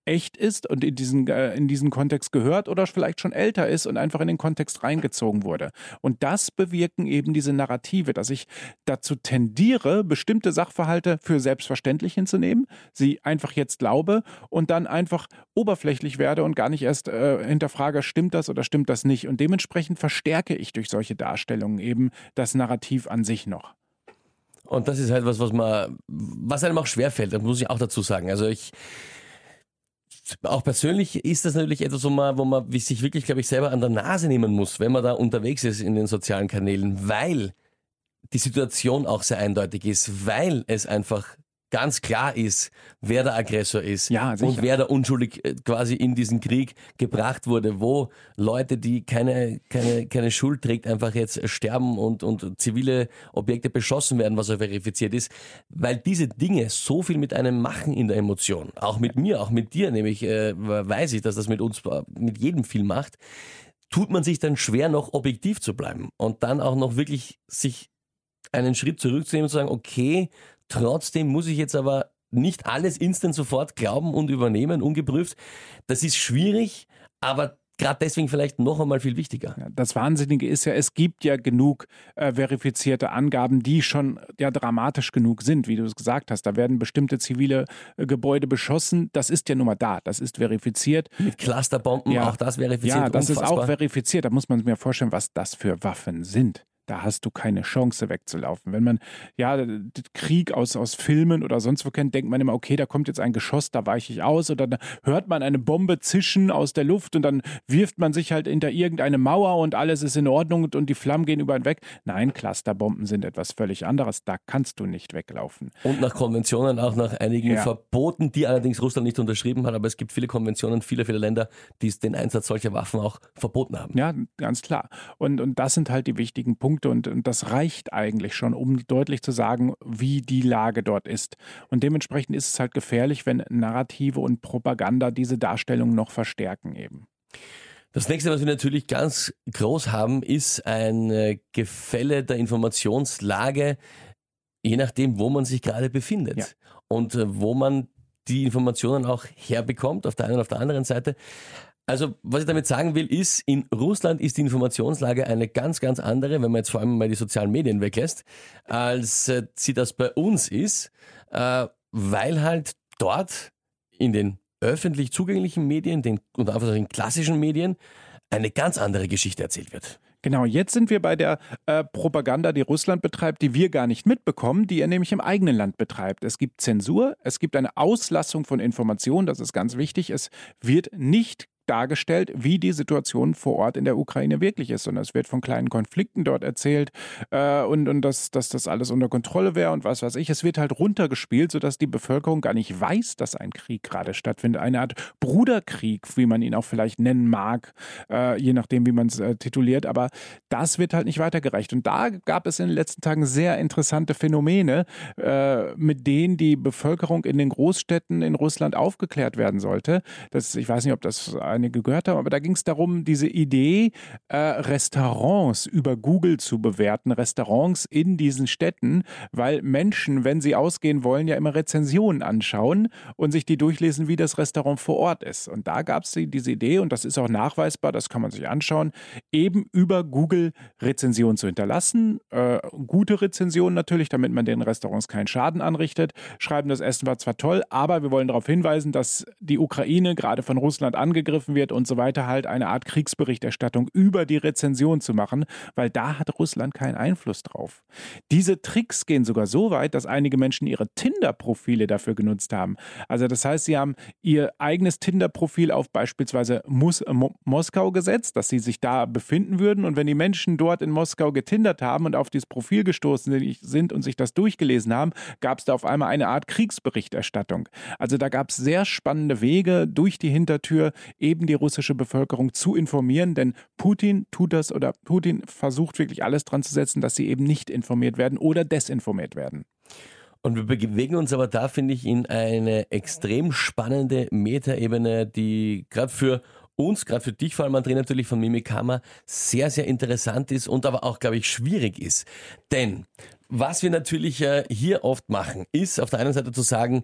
echt ist und in diesen, äh, in diesen Kontext gehört oder vielleicht schon älter ist und einfach in den Kontext reingezogen wurde. Und das bewirken eben diese Narrative, dass ich dazu tendiere, bestimmte Sachverhalte für selbstverständlich hinzunehmen, sie einfach jetzt glaube und dann einfach oberflächlich werde und gar nicht erst äh, hinterfrage, stimmt das oder stimmt das nicht. Und dementsprechend verstärke ich durch solche Darstellungen eben das Narrativ an sich noch. Und das ist halt was, was man, was einem auch schwerfällt, das muss ich auch dazu sagen. Also ich, auch persönlich ist das natürlich etwas, wo man, wo man sich wirklich, glaube ich, selber an der Nase nehmen muss, wenn man da unterwegs ist in den sozialen Kanälen, weil die Situation auch sehr eindeutig ist, weil es einfach ganz klar ist, wer der Aggressor ist ja, und wer da unschuldig äh, quasi in diesen Krieg gebracht wurde, wo Leute, die keine, keine, keine Schuld trägt, einfach jetzt sterben und, und zivile Objekte beschossen werden, was auch verifiziert ist, weil diese Dinge so viel mit einem machen in der Emotion, auch mit mir, auch mit dir, nämlich äh, weiß ich, dass das mit uns, mit jedem viel macht, tut man sich dann schwer noch objektiv zu bleiben und dann auch noch wirklich sich einen Schritt zurückzunehmen und zu sagen, okay, Trotzdem muss ich jetzt aber nicht alles instant sofort glauben und übernehmen, ungeprüft. Das ist schwierig, aber gerade deswegen vielleicht noch einmal viel wichtiger. Das Wahnsinnige ist ja, es gibt ja genug äh, verifizierte Angaben, die schon ja dramatisch genug sind, wie du es gesagt hast. Da werden bestimmte zivile äh, Gebäude beschossen. Das ist ja nun mal da. Das ist verifiziert. Mit Clusterbomben, ja. auch das verifiziert. Ja, das unfassbar. ist auch verifiziert. Da muss man sich mir vorstellen, was das für Waffen sind da hast du keine Chance wegzulaufen. Wenn man ja Krieg aus, aus Filmen oder sonst wo kennt, denkt man immer, okay, da kommt jetzt ein Geschoss, da weiche ich aus oder dann hört man eine Bombe zischen aus der Luft und dann wirft man sich halt hinter irgendeine Mauer und alles ist in Ordnung und, die Flammen gehen über ihn weg. Nein, Clusterbomben sind etwas völlig anderes. Da kannst du nicht weglaufen. Und nach Konventionen auch nach einigen ja. Verboten, die allerdings Russland nicht unterschrieben hat, aber es gibt viele Konventionen, viele, viele Länder, die den Einsatz solcher Waffen auch verboten haben. Ja, ganz klar. Und, und das sind halt die wichtigen Punkte. Punkte und, und das reicht eigentlich schon, um deutlich zu sagen, wie die Lage dort ist. Und dementsprechend ist es halt gefährlich, wenn Narrative und Propaganda diese Darstellung noch verstärken eben. Das nächste, was wir natürlich ganz groß haben, ist ein Gefälle der Informationslage, je nachdem, wo man sich gerade befindet ja. und äh, wo man die Informationen auch herbekommt, auf der einen und auf der anderen Seite. Also, was ich damit sagen will, ist, in Russland ist die Informationslage eine ganz, ganz andere, wenn man jetzt vor allem mal die sozialen Medien weglässt, als äh, sie das bei uns ist, äh, weil halt dort in den öffentlich zugänglichen Medien, den, und einfach den klassischen Medien, eine ganz andere Geschichte erzählt wird. Genau, jetzt sind wir bei der äh, Propaganda, die Russland betreibt, die wir gar nicht mitbekommen, die er nämlich im eigenen Land betreibt. Es gibt Zensur, es gibt eine Auslassung von Informationen, das ist ganz wichtig. Es wird nicht dargestellt, wie die Situation vor Ort in der Ukraine wirklich ist. Und es wird von kleinen Konflikten dort erzählt äh, und, und dass, dass das alles unter Kontrolle wäre und was weiß ich. Es wird halt runtergespielt, sodass die Bevölkerung gar nicht weiß, dass ein Krieg gerade stattfindet. Eine Art Bruderkrieg, wie man ihn auch vielleicht nennen mag, äh, je nachdem, wie man es äh, tituliert. Aber das wird halt nicht weitergereicht. Und da gab es in den letzten Tagen sehr interessante Phänomene, äh, mit denen die Bevölkerung in den Großstädten in Russland aufgeklärt werden sollte. Das, ich weiß nicht, ob das einige gehört haben, aber da ging es darum, diese Idee, äh, Restaurants über Google zu bewerten, Restaurants in diesen Städten, weil Menschen, wenn sie ausgehen wollen, ja immer Rezensionen anschauen und sich die durchlesen, wie das Restaurant vor Ort ist. Und da gab es diese Idee, und das ist auch nachweisbar, das kann man sich anschauen, eben über Google Rezensionen zu hinterlassen. Äh, gute Rezensionen natürlich, damit man den Restaurants keinen Schaden anrichtet. Schreiben, das Essen war zwar toll, aber wir wollen darauf hinweisen, dass die Ukraine gerade von Russland angegriffen angegriffen wird und so weiter, halt eine Art Kriegsberichterstattung über die Rezension zu machen, weil da hat Russland keinen Einfluss drauf. Diese Tricks gehen sogar so weit, dass einige Menschen ihre Tinder-Profile dafür genutzt haben. Also das heißt, sie haben ihr eigenes Tinder-Profil auf beispielsweise Mus Mo Moskau gesetzt, dass sie sich da befinden würden und wenn die Menschen dort in Moskau getindert haben und auf dieses Profil gestoßen sind und sich das durchgelesen haben, gab es da auf einmal eine Art Kriegsberichterstattung. Also da gab es sehr spannende Wege durch die Hintertür, eben die russische Bevölkerung zu informieren, denn Putin tut das oder Putin versucht wirklich alles dran zu setzen, dass sie eben nicht informiert werden oder desinformiert werden. Und wir bewegen uns aber da, finde ich, in eine extrem spannende Metaebene, die gerade für uns, gerade für dich vor allem, André, natürlich von Mimikama, sehr, sehr interessant ist und aber auch, glaube ich, schwierig ist. Denn was wir natürlich äh, hier oft machen, ist auf der einen Seite zu sagen,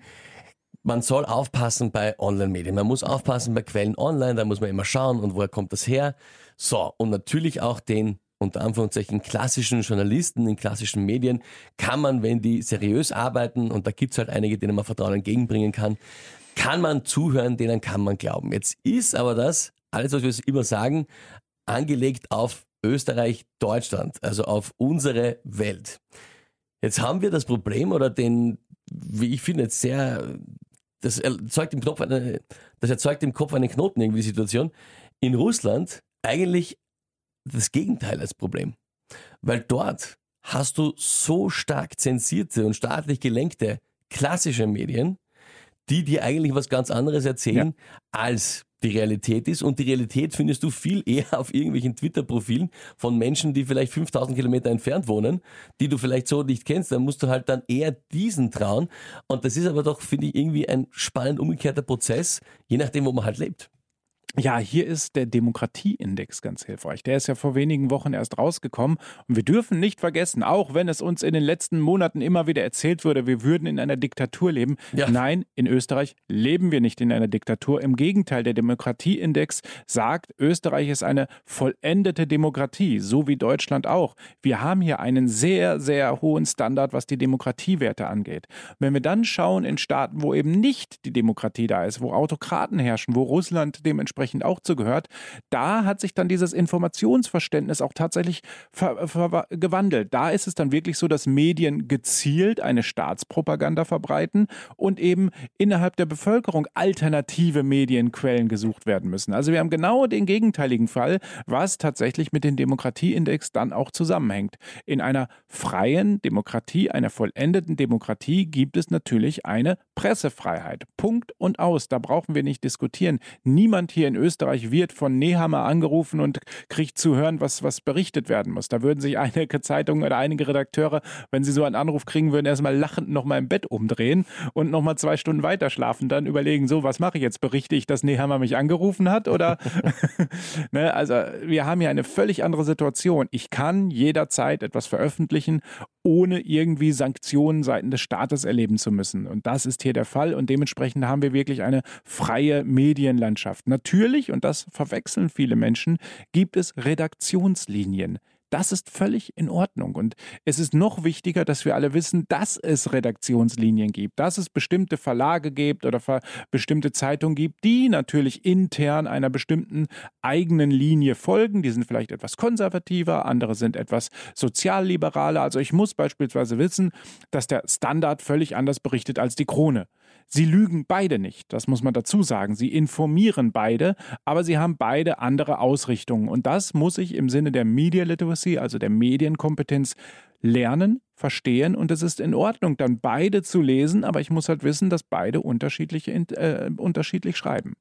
man soll aufpassen bei Online-Medien. Man muss aufpassen bei Quellen online, da muss man immer schauen und woher kommt das her. So, und natürlich auch den unter Anführungszeichen klassischen Journalisten in klassischen Medien kann man, wenn die seriös arbeiten, und da gibt's halt einige, denen man Vertrauen entgegenbringen kann, kann man zuhören, denen kann man glauben. Jetzt ist aber das, alles was wir immer sagen, angelegt auf Österreich, Deutschland, also auf unsere Welt. Jetzt haben wir das Problem oder den, wie ich finde, sehr das erzeugt im Kopf eine, das erzeugt im Kopf einen Knoten irgendwie die Situation. In Russland eigentlich das Gegenteil als Problem. Weil dort hast du so stark zensierte und staatlich gelenkte klassische Medien, die dir eigentlich was ganz anderes erzählen ja. als die Realität ist. Und die Realität findest du viel eher auf irgendwelchen Twitter-Profilen von Menschen, die vielleicht 5000 Kilometer entfernt wohnen, die du vielleicht so nicht kennst. Dann musst du halt dann eher diesen trauen. Und das ist aber doch, finde ich, irgendwie ein spannend umgekehrter Prozess, je nachdem, wo man halt lebt. Ja, hier ist der Demokratieindex ganz hilfreich. Der ist ja vor wenigen Wochen erst rausgekommen. Und wir dürfen nicht vergessen, auch wenn es uns in den letzten Monaten immer wieder erzählt wurde, wir würden in einer Diktatur leben. Ja. Nein, in Österreich leben wir nicht in einer Diktatur. Im Gegenteil, der Demokratieindex sagt, Österreich ist eine vollendete Demokratie, so wie Deutschland auch. Wir haben hier einen sehr, sehr hohen Standard, was die Demokratiewerte angeht. Wenn wir dann schauen in Staaten, wo eben nicht die Demokratie da ist, wo Autokraten herrschen, wo Russland dementsprechend dementsprechend auch zugehört. Da hat sich dann dieses Informationsverständnis auch tatsächlich gewandelt. Da ist es dann wirklich so, dass Medien gezielt eine Staatspropaganda verbreiten und eben innerhalb der Bevölkerung alternative Medienquellen gesucht werden müssen. Also wir haben genau den gegenteiligen Fall, was tatsächlich mit dem Demokratieindex dann auch zusammenhängt. In einer freien Demokratie, einer vollendeten Demokratie gibt es natürlich eine Pressefreiheit. Punkt und aus. Da brauchen wir nicht diskutieren. Niemand hier in Österreich wird von Nehammer angerufen und kriegt zu hören, was, was berichtet werden muss. Da würden sich einige Zeitungen oder einige Redakteure, wenn sie so einen Anruf kriegen würden, erstmal lachend nochmal im Bett umdrehen und nochmal zwei Stunden weiter schlafen, dann überlegen, so, was mache ich jetzt? Berichte ich, dass Nehammer mich angerufen hat? Oder ne, also wir haben hier eine völlig andere Situation. Ich kann jederzeit etwas veröffentlichen, ohne irgendwie Sanktionen seitens des Staates erleben zu müssen. Und das ist hier der Fall. Und dementsprechend haben wir wirklich eine freie Medienlandschaft. Natürlich natürlich, und das verwechseln viele Menschen, gibt es Redaktionslinien. Das ist völlig in Ordnung. Und es ist noch wichtiger, dass wir alle wissen, dass es Redaktionslinien gibt, dass es bestimmte Verlage gibt oder bestimmte Zeitungen gibt, die natürlich intern einer bestimmten eigenen Linie folgen. Die sind vielleicht etwas konservativer, andere sind etwas sozialliberaler. Also ich muss beispielsweise wissen, dass der Standard völlig anders berichtet als die Krone. Sie lügen beide nicht, das muss man dazu sagen. Sie informieren beide, aber sie haben beide andere Ausrichtungen. Und das muss ich im Sinne der Media Literacy, also der Medienkompetenz, lernen, verstehen und es ist in Ordnung, dann beide zu lesen, aber ich muss halt wissen, dass beide unterschiedlich, äh, unterschiedlich schreiben.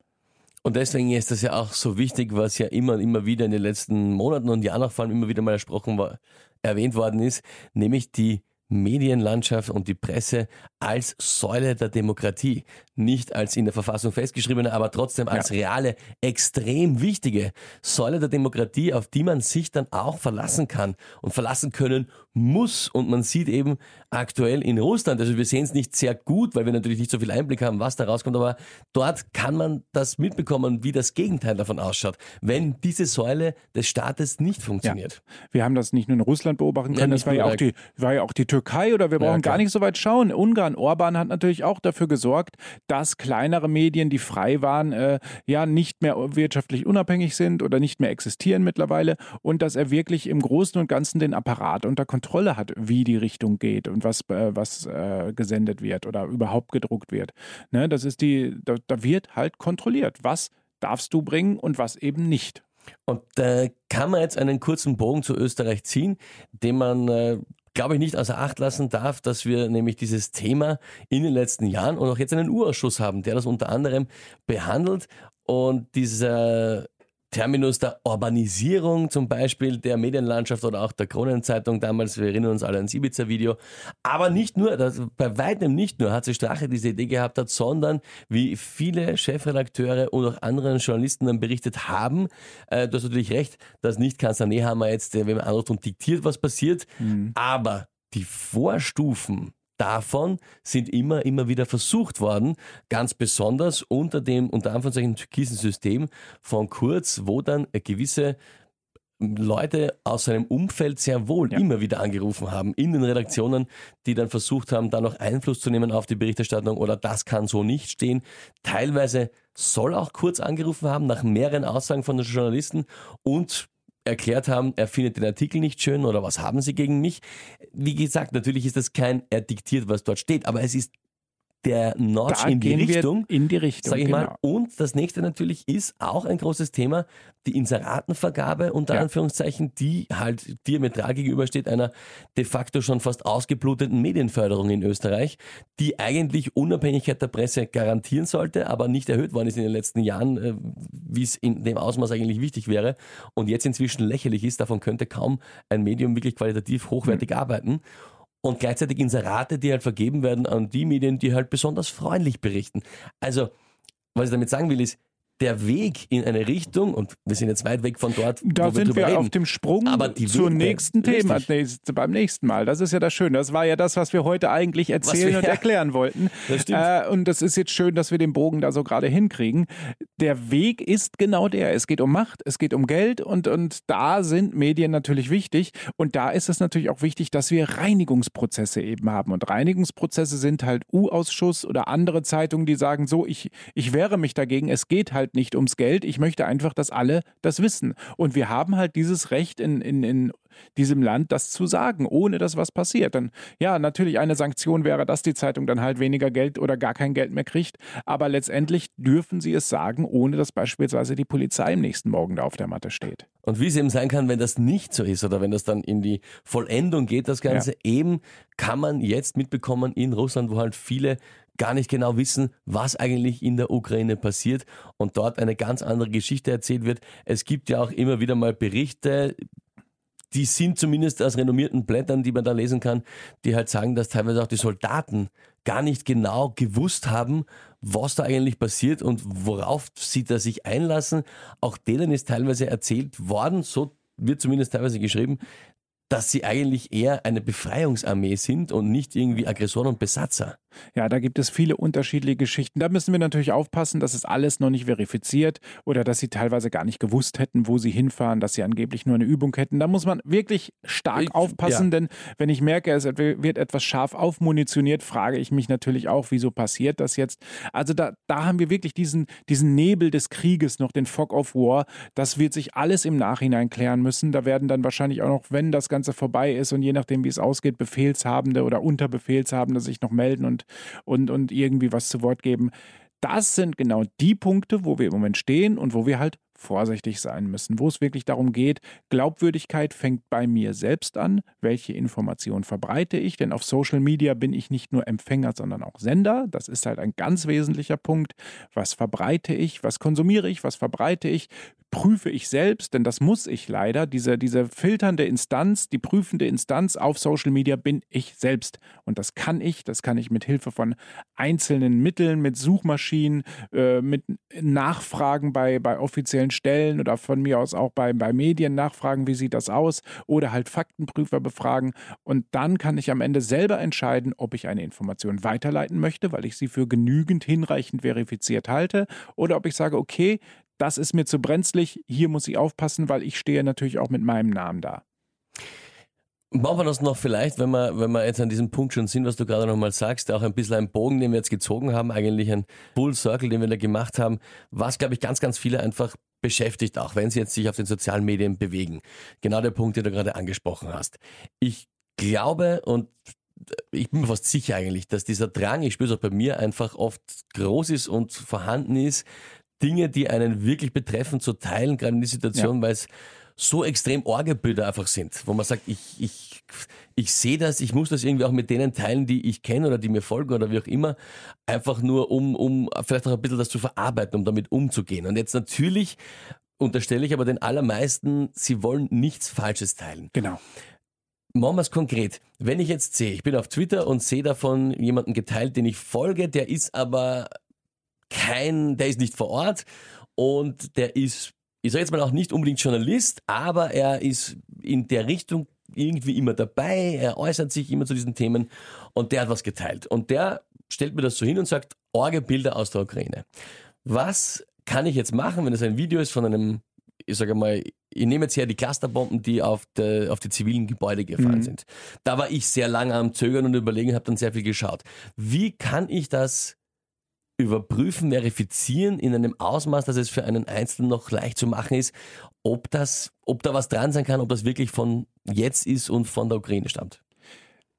Und deswegen ist das ja auch so wichtig, was ja immer und immer wieder in den letzten Monaten und Jahren auch vor allem immer wieder mal ersprochen war, erwähnt worden ist, nämlich die Medienlandschaft und die Presse als Säule der Demokratie, nicht als in der Verfassung festgeschriebene, aber trotzdem als ja. reale, extrem wichtige Säule der Demokratie, auf die man sich dann auch verlassen kann und verlassen können muss. Und man sieht eben aktuell in Russland, also wir sehen es nicht sehr gut, weil wir natürlich nicht so viel Einblick haben, was da rauskommt, aber dort kann man das mitbekommen, wie das Gegenteil davon ausschaut, wenn diese Säule des Staates nicht funktioniert. Ja. Wir haben das nicht nur in Russland beobachten können, ja, das war ja, auch die, war ja auch die Türkei oder wir brauchen ja, gar nicht so weit schauen. Ungarn, Orban hat natürlich auch dafür gesorgt, dass kleinere Medien, die frei waren, äh, ja nicht mehr wirtschaftlich unabhängig sind oder nicht mehr existieren mittlerweile und dass er wirklich im Großen und Ganzen den Apparat unter Kontrolle hat, wie die Richtung geht und was, äh, was äh, gesendet wird oder überhaupt gedruckt wird. Ne, das ist die, da, da wird halt kontrolliert, was darfst du bringen und was eben nicht. Und da äh, kann man jetzt einen kurzen Bogen zu Österreich ziehen, den man äh, glaube ich, nicht außer Acht lassen darf, dass wir nämlich dieses Thema in den letzten Jahren und auch jetzt einen Urausschuss haben, der das unter anderem behandelt. Und dieser Terminus der Urbanisierung zum Beispiel der Medienlandschaft oder auch der Kronenzeitung damals, wir erinnern uns alle ans Ibiza-Video. Aber nicht nur, das, bei weitem nicht nur hat sich Strache diese Idee gehabt hat, sondern wie viele Chefredakteure und auch anderen Journalisten dann berichtet haben, äh, du hast natürlich recht, dass nicht Kanzler Nehammer jetzt, äh, wenn man anruft und diktiert, was passiert, mhm. aber die Vorstufen davon sind immer, immer wieder versucht worden, ganz besonders unter dem, unter Anführungszeichen, türkisen System von Kurz, wo dann gewisse Leute aus seinem Umfeld sehr wohl ja. immer wieder angerufen haben in den Redaktionen, die dann versucht haben, da noch Einfluss zu nehmen auf die Berichterstattung oder das kann so nicht stehen. Teilweise soll auch Kurz angerufen haben nach mehreren Aussagen von den Journalisten und erklärt haben, er findet den Artikel nicht schön oder was haben Sie gegen mich. Wie gesagt, natürlich ist das kein, er diktiert, was dort steht, aber es ist der Notch da in die Richtung. in die Richtung, sag ich genau. mal. Und das nächste natürlich ist auch ein großes Thema, die Inseratenvergabe unter ja. Anführungszeichen, die halt diametral gegenübersteht einer de facto schon fast ausgebluteten Medienförderung in Österreich, die eigentlich Unabhängigkeit der Presse garantieren sollte, aber nicht erhöht worden ist in den letzten Jahren, äh, wie es in dem Ausmaß eigentlich wichtig wäre und jetzt inzwischen lächerlich ist. Davon könnte kaum ein Medium wirklich qualitativ hochwertig mhm. arbeiten und gleichzeitig Inserate, die halt vergeben werden an die Medien, die halt besonders freundlich berichten. Also, was ich damit sagen will, ist, der Weg in eine Richtung, und wir sind jetzt weit weg von dort, da wo wir sind wir reden, auf dem Sprung aber die zur Wege- nächsten Thema Richtig. beim nächsten Mal. Das ist ja das Schöne. Das war ja das, was wir heute eigentlich erzählen wir- und erklären wollten. Das. Äh, und das ist jetzt schön, dass wir den Bogen da so gerade hinkriegen. Der Weg ist genau der. Es geht um Macht, es geht um Geld und, und da sind Medien natürlich wichtig. Und da ist es natürlich auch wichtig, dass wir Reinigungsprozesse eben haben. Und Reinigungsprozesse sind halt U-Ausschuss oder andere Zeitungen, die sagen so, ich, ich wehre mich dagegen, es geht halt nicht ums Geld. Ich möchte einfach, dass alle das wissen. Und wir haben halt dieses Recht in, in, in diesem Land, das zu sagen, ohne dass was passiert. Dann, ja, natürlich eine Sanktion wäre, dass die Zeitung dann halt weniger Geld oder gar kein Geld mehr kriegt. Aber letztendlich dürfen sie es sagen, ohne dass beispielsweise die Polizei am nächsten Morgen da auf der Matte steht. Und wie es eben sein kann, wenn das nicht so ist oder wenn das dann in die Vollendung geht, das Ganze, eben kann man jetzt mitbekommen in Russland, wo halt viele gar nicht genau wissen, was eigentlich in der Ukraine passiert und dort eine ganz andere Geschichte erzählt wird. Es gibt ja auch immer wieder mal Berichte, die sind zumindest aus renommierten Blättern, die man da lesen kann, die halt sagen, dass teilweise auch die Soldaten gar nicht genau gewusst haben, was da eigentlich passiert und worauf sie da sich einlassen. Auch denen ist teilweise erzählt worden, so wird zumindest teilweise geschrieben, dass sie eigentlich eher eine Befreiungsarmee sind und nicht irgendwie Aggressoren und Besatzer. Ja, da gibt es viele unterschiedliche Geschichten. Da müssen wir natürlich aufpassen, dass es alles noch nicht verifiziert oder dass sie teilweise gar nicht gewusst hätten, wo sie hinfahren, dass sie angeblich nur eine Übung hätten. Da muss man wirklich stark Ich- aufpassen, ja. denn wenn ich merke, es wird etwas scharf aufmunitioniert, frage ich mich natürlich auch, wieso passiert das jetzt? Also da, da haben wir wirklich diesen, diesen Nebel des Krieges noch, den Fog of War. Das wird sich alles im Nachhinein klären müssen. Da werden dann wahrscheinlich auch noch, wenn das Ganze vorbei ist und je nachdem, wie es ausgeht, Befehlshabende oder Unterbefehlshabende sich noch melden und, und, und irgendwie was zu Wort geben. Das sind genau die Punkte, wo wir im Moment stehen und wo wir halt vorsichtig sein müssen, wo es wirklich darum geht, Glaubwürdigkeit fängt bei mir selbst an, welche Information verbreite ich, denn auf Social Media bin ich nicht nur Empfänger, sondern auch Sender, das ist halt ein ganz wesentlicher Punkt, was verbreite ich, was konsumiere ich, was verbreite ich, prüfe ich selbst, denn das muss ich leider, diese, diese filternde Instanz, die prüfende Instanz auf Social Media bin ich selbst. Und das kann ich, das kann ich mit Hilfe von einzelnen Mitteln, mit Suchmaschinen, äh, mit Nachfragen bei, bei offiziellen Stellen oder von mir aus auch bei, bei Medien nachfragen, wie sieht das aus? Oder halt Faktenprüfer befragen. Und dann kann ich am Ende selber entscheiden, ob ich eine Information weiterleiten möchte, weil ich sie für genügend hinreichend verifiziert halte. Oder ob ich sage, okay, das ist mir zu brenzlig, hier muss ich aufpassen, weil ich stehe natürlich auch mit meinem Namen da. Machen wir das noch vielleicht, wenn wir, wenn wir jetzt an diesem Punkt schon sind, was du gerade nochmal sagst, auch ein bisschen ein Bogen, den wir jetzt gezogen haben, eigentlich ein Full Circle, den wir da gemacht haben, was, glaube ich, ganz, ganz viele einfach beschäftigt, auch wenn sie jetzt sich auf den sozialen Medien bewegen. Genau der Punkt, den du gerade angesprochen hast. Ich glaube und ich bin mir fast sicher eigentlich, dass dieser Drang, ich spüre es auch bei mir, einfach oft groß ist und vorhanden ist, Dinge, die einen wirklich betreffen, zu teilen, gerade in der Situation, weil es so extrem Orgebilder einfach sind, wo man sagt, ich, ich, ich sehe das, ich muss das irgendwie auch mit denen teilen, die ich kenne oder die mir folgen oder wie auch immer, einfach nur um, um vielleicht auch ein bisschen das zu verarbeiten, um damit umzugehen. Und jetzt natürlich unterstelle ich aber den allermeisten, sie wollen nichts Falsches teilen. Genau. Machen wir es konkret. Wenn ich jetzt sehe, ich bin auf Twitter und sehe davon jemanden geteilt, den ich folge, der ist aber kein, der ist nicht vor Ort und der ist, ich sage jetzt mal auch nicht unbedingt Journalist, aber er ist in der Richtung irgendwie immer dabei, er äußert sich immer zu diesen Themen und der hat was geteilt. Und der stellt mir das so hin und sagt, Orgebilder aus der Ukraine. Was kann ich jetzt machen, wenn es ein Video ist von einem, ich sage mal, ich nehme jetzt her die Clusterbomben, die auf, de, auf die zivilen Gebäude gefallen Mhm. sind. Da war ich sehr lange am Zögern und überlegen, habe dann sehr viel geschaut. Wie kann ich das überprüfen, verifizieren in einem Ausmaß, dass es für einen Einzelnen noch leicht zu machen ist, ob das, ob da was dran sein kann, ob das wirklich von jetzt ist und von der Ukraine stammt.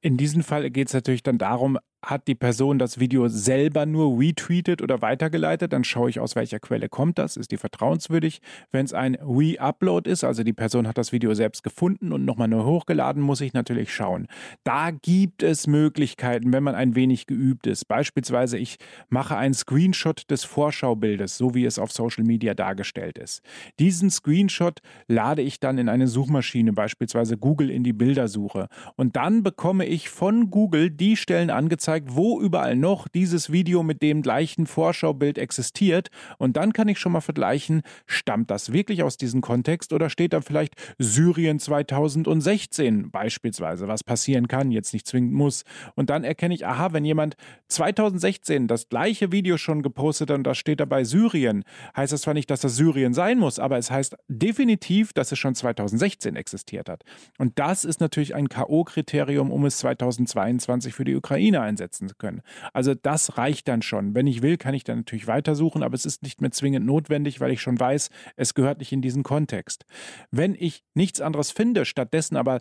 In diesem Fall geht es natürlich dann darum, hat die Person das Video selber nur retweetet oder weitergeleitet, dann schaue ich aus welcher Quelle kommt das, ist die vertrauenswürdig. Wenn es ein Re-Upload ist, also die Person hat das Video selbst gefunden und nochmal neu hochgeladen, muss ich natürlich schauen. Da gibt es Möglichkeiten, wenn man ein wenig geübt ist. Beispielsweise ich mache einen Screenshot des Vorschaubildes, so wie es auf Social Media dargestellt ist. Diesen Screenshot lade ich dann in eine Suchmaschine, beispielsweise Google in die Bildersuche. Und dann bekomme ich von Google die Stellen angezeigt, angezeigt, wo überall noch dieses Video mit dem gleichen Vorschaubild existiert. Und dann kann ich schon mal vergleichen, stammt das wirklich aus diesem Kontext oder steht da vielleicht Syrien 2016 beispielsweise, was passieren kann, jetzt nicht zwingend muss. Und dann erkenne ich, aha, wenn jemand 2016 das gleiche Video schon gepostet hat und da steht dabei Syrien, heißt das zwar nicht, dass das Syrien sein muss, aber es heißt definitiv, dass es schon 2016 existiert hat. Und das ist natürlich ein K.O.-Kriterium, um es 2022 für die Ukraine einsetzen können. Also das reicht dann schon. Wenn ich will, kann ich dann natürlich weitersuchen, aber es ist nicht mehr zwingend notwendig, weil ich schon weiß, es gehört nicht in diesen Kontext. Wenn ich nichts anderes finde, stattdessen aber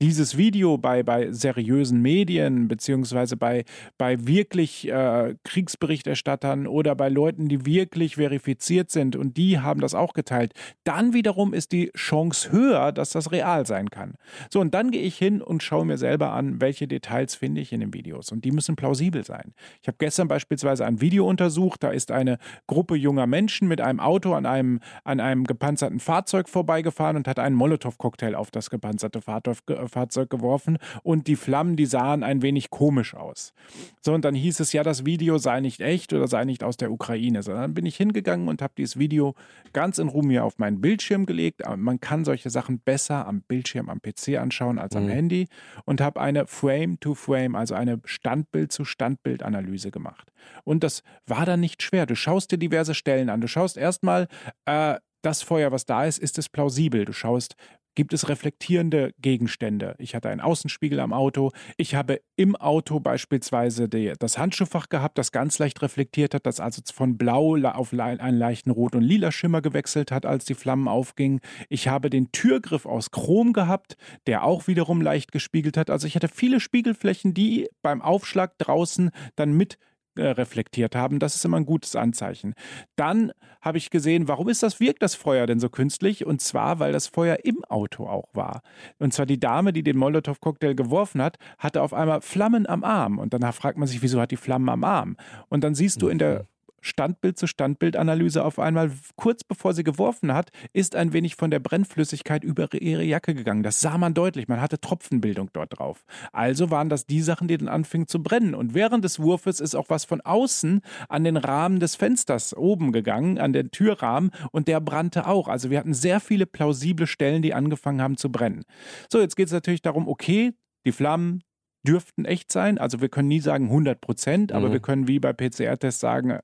dieses Video bei, bei seriösen Medien beziehungsweise bei, bei wirklich äh, Kriegsberichterstattern oder bei Leuten, die wirklich verifiziert sind und die haben das auch geteilt, dann wiederum ist die Chance höher, dass das real sein kann. So, und dann gehe ich hin und schaue mir selber an, welche Details finde ich in den Videos und die müssen plausibel sein. Ich habe gestern beispielsweise ein Video untersucht, da ist eine Gruppe junger Menschen mit einem Auto an einem, an einem gepanzerten Fahrzeug vorbeigefahren und hat einen Molotow-Cocktail auf das gepanzerte Fahrzeug Fahrzeug geworfen und die Flammen, die sahen ein wenig komisch aus. So, und dann hieß es ja, das Video sei nicht echt oder sei nicht aus der Ukraine. So, dann bin ich hingegangen und habe dieses Video ganz in Ruhe mir auf meinen Bildschirm gelegt. Man kann solche Sachen besser am Bildschirm, am PC anschauen als am mhm. Handy und habe eine Frame-to-Frame, also eine Standbild-zu-Standbild-Analyse gemacht. Und das war dann nicht schwer. Du schaust dir diverse Stellen an. Du schaust erstmal, äh, das Feuer, was da ist, ist es plausibel. Du schaust, gibt es reflektierende Gegenstände. Ich hatte einen Außenspiegel am Auto. Ich habe im Auto beispielsweise die, das Handschuhfach gehabt, das ganz leicht reflektiert hat, das also von blau auf einen leichten rot und lila Schimmer gewechselt hat, als die Flammen aufgingen. Ich habe den Türgriff aus Chrom gehabt, der auch wiederum leicht gespiegelt hat. Also ich hatte viele Spiegelflächen, die beim Aufschlag draußen dann mit äh, reflektiert haben. Das ist immer ein gutes Anzeichen. Dann habe ich gesehen, warum ist das, wirkt das Feuer denn so künstlich? Und zwar, weil das Feuer im Auto auch war. Und zwar die Dame, die den Molotow-Cocktail geworfen hat, hatte auf einmal Flammen am Arm. Und danach fragt man sich, wieso hat die Flammen am Arm? Und dann siehst du in der mhm. Standbild zu Standbildanalyse auf einmal, kurz bevor sie geworfen hat, ist ein wenig von der Brennflüssigkeit über ihre Jacke gegangen. Das sah man deutlich. Man hatte Tropfenbildung dort drauf. Also waren das die Sachen, die dann anfingen zu brennen. Und während des Wurfes ist auch was von außen an den Rahmen des Fensters oben gegangen, an den Türrahmen, und der brannte auch. Also wir hatten sehr viele plausible Stellen, die angefangen haben zu brennen. So, jetzt geht es natürlich darum, okay, die Flammen, dürften echt sein. Also wir können nie sagen 100 Prozent, aber mhm. wir können wie bei PCR-Tests sagen,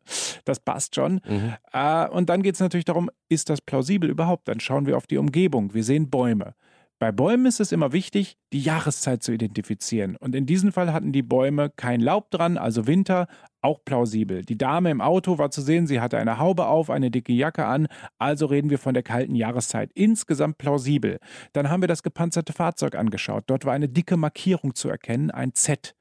das passt schon. Mhm. Äh, und dann geht es natürlich darum, ist das plausibel überhaupt? Dann schauen wir auf die Umgebung. Wir sehen Bäume. Bei Bäumen ist es immer wichtig, die Jahreszeit zu identifizieren. Und in diesem Fall hatten die Bäume kein Laub dran, also Winter, auch plausibel. Die Dame im Auto war zu sehen, sie hatte eine Haube auf, eine dicke Jacke an, also reden wir von der kalten Jahreszeit. Insgesamt plausibel. Dann haben wir das gepanzerte Fahrzeug angeschaut. Dort war eine dicke Markierung zu erkennen, ein Z.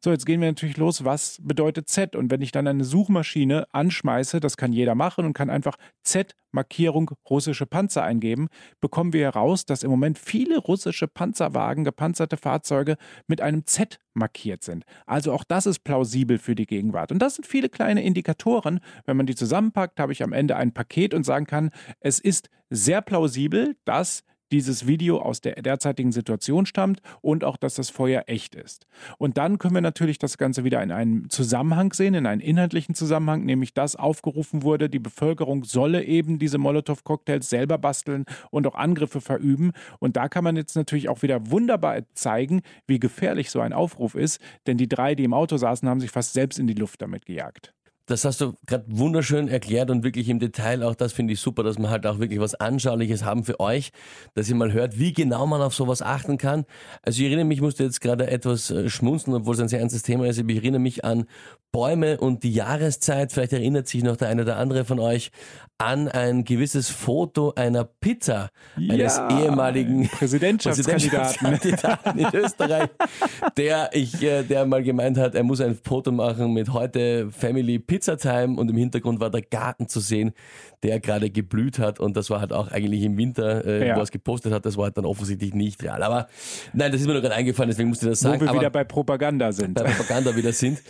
So, jetzt gehen wir natürlich los, was bedeutet Z? Und wenn ich dann eine Suchmaschine anschmeiße, das kann jeder machen und kann einfach Z Markierung russische Panzer eingeben, bekommen wir heraus, dass im Moment viele russische Panzerwagen, gepanzerte Fahrzeuge mit einem Z markiert sind. Also auch das ist plausibel für die Gegenwart. Und das sind viele kleine Indikatoren. Wenn man die zusammenpackt, habe ich am Ende ein Paket und sagen kann, es ist sehr plausibel, dass dieses Video aus der derzeitigen Situation stammt und auch, dass das Feuer echt ist. Und dann können wir natürlich das Ganze wieder in einen Zusammenhang sehen, in einen inhaltlichen Zusammenhang, nämlich dass aufgerufen wurde, die Bevölkerung solle eben diese Molotow-Cocktails selber basteln und auch Angriffe verüben. Und da kann man jetzt natürlich auch wieder wunderbar zeigen, wie gefährlich so ein Aufruf ist, denn die drei, die im Auto saßen, haben sich fast selbst in die Luft damit gejagt. Das hast du gerade wunderschön erklärt und wirklich im Detail auch das finde ich super, dass wir halt auch wirklich was Anschauliches haben für euch, dass ihr mal hört, wie genau man auf sowas achten kann. Also ich erinnere mich, ich musste jetzt gerade etwas äh, schmunzeln, obwohl es ein sehr ernstes Thema ist. Ich erinnere mich an Bäume und die Jahreszeit. Vielleicht erinnert sich noch der eine oder andere von euch an ein gewisses Foto einer Pizza ja, eines ehemaligen Präsidentschaftskandidaten. Präsidentschaftskandidaten in Österreich, der ich, äh, der mal gemeint hat, er muss ein Foto machen mit heute Family Pizza Pizzatime und im Hintergrund war der Garten zu sehen, der gerade geblüht hat und das war halt auch eigentlich im Winter, äh, Ja. wo er es gepostet hat, das war halt dann offensichtlich nicht real. Aber nein, das ist mir nur gerade eingefallen, deswegen musste ich das Wo sagen. wir Aber wieder bei Propaganda sind. bei Propaganda wieder sind.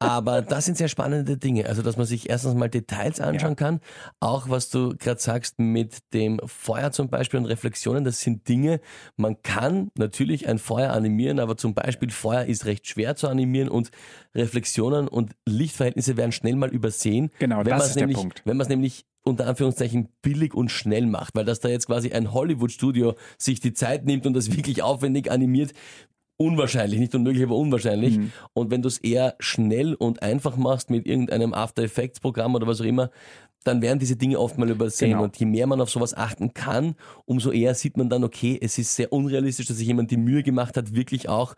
Aber das sind sehr spannende Dinge. Also, dass man sich erstens mal Details anschauen Ja. kann. Auch was du gerade sagst mit dem Feuer zum Beispiel und Reflexionen, das sind Dinge, man kann natürlich ein Feuer animieren, aber zum Beispiel Feuer ist recht schwer zu animieren und Reflexionen und Lichtverhältnisse werden schnell mal übersehen. Genau, wenn das ist der nämlich, Punkt. Wenn man es nämlich unter Anführungszeichen billig und schnell macht, weil dass da jetzt quasi ein Hollywood-Studio sich die Zeit nimmt und das wirklich aufwendig animiert, unwahrscheinlich, nicht unmöglich, aber unwahrscheinlich. Mhm. Und wenn du es eher schnell und einfach machst mit irgendeinem After Effects Programm oder was auch immer, dann werden diese Dinge oft mal übersehen. Genau. Und je mehr man auf sowas achten kann, umso eher sieht man dann, okay, es ist sehr unrealistisch, dass sich jemand die Mühe gemacht hat, wirklich auch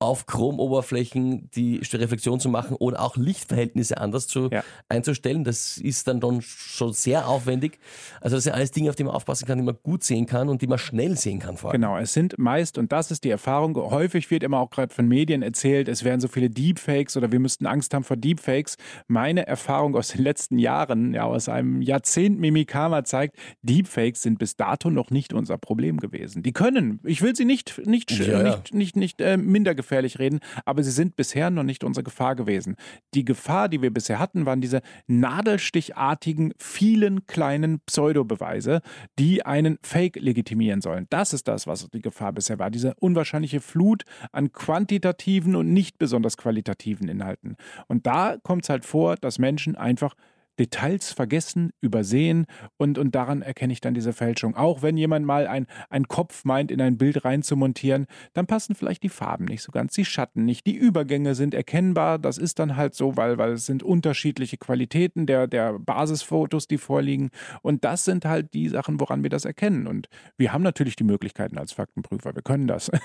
auf Chromoberflächen die Reflexion zu machen oder auch Lichtverhältnisse anders zu, Ja. einzustellen. Das ist dann, dann schon sehr aufwendig. Also das sind alles Dinge, auf die man aufpassen kann, die man gut sehen kann und die man schnell sehen kann vor allem. Genau, es sind meist, und das ist die Erfahrung, häufig wird immer auch gerade von Medien erzählt, es wären so viele Deepfakes oder wir müssten Angst haben vor Deepfakes. Meine Erfahrung aus den letzten Jahren, ja aus einem Jahrzehnt Mimikama zeigt, Deepfakes sind bis dato noch nicht unser Problem gewesen. Die können, ich will sie nicht, nicht, Ja, ja. nicht, nicht, nicht äh, minder gefährlich reden, aber sie sind bisher noch nicht unsere Gefahr gewesen. Die Gefahr, die wir bisher hatten, waren diese nadelstichartigen, vielen kleinen Pseudobeweise, die einen Fake legitimieren sollen. Das ist das, was die Gefahr bisher war. Diese unwahrscheinliche Flut an quantitativen und nicht besonders qualitativen Inhalten. Und da kommt es halt vor, dass Menschen einfach Details vergessen, übersehen und, und daran erkenne ich dann diese Fälschung. Auch wenn jemand mal ein, ein Kopf meint, in ein Bild reinzumontieren, dann passen vielleicht die Farben nicht so ganz, die Schatten nicht, die Übergänge sind erkennbar, das ist dann halt so, weil, weil es sind unterschiedliche Qualitäten der, der Basisfotos, die vorliegen und das sind halt die Sachen, woran wir das erkennen und wir haben natürlich die Möglichkeiten als Faktenprüfer, wir können das.